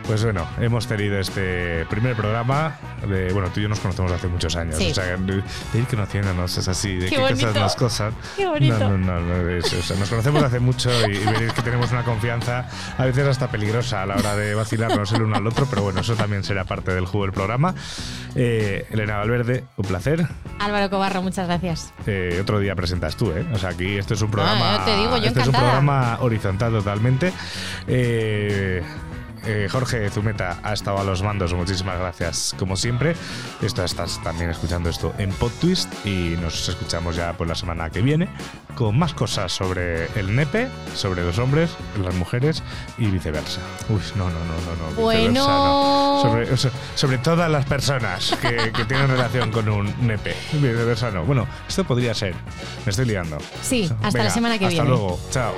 Pues bueno, hemos tenido este primer programa. De, bueno, tú y yo nos conocemos hace muchos años. Sí. O sea, de, ir conociéndonos es así, de Qué cosas nos cosas. Qué bonito. No, no, no, no, es- o sea, nos conocemos hace mucho y, y veréis que tenemos una confianza a veces hasta peligrosa a la hora de vacilarnos el uno al otro, pero bueno, eso también será parte del juego del programa. Eh, Elena Valverde, un placer. Álvaro Cobarro, muchas gracias. Eh, otro día presentas tú, ¿eh? O sea, aquí esto es un programa. Ah, te digo, yo este es un encantada. programa horizontal totalmente. Eh, eh, Jorge Zumeta ha estado a los mandos, muchísimas gracias como siempre. Esto estás también escuchando esto en PodTwist y nos escuchamos ya por la semana que viene con más cosas sobre el nepe, sobre los hombres, las mujeres y viceversa. Uy, no, no, no, no, no. Bueno. viceversa no. Sobre, sea, sobre todas las personas que, que tienen relación con un nepe. Viceversa no. Bueno, esto podría ser. Me estoy liando. Sí, hasta Venga, la semana que hasta viene. luego. Chao.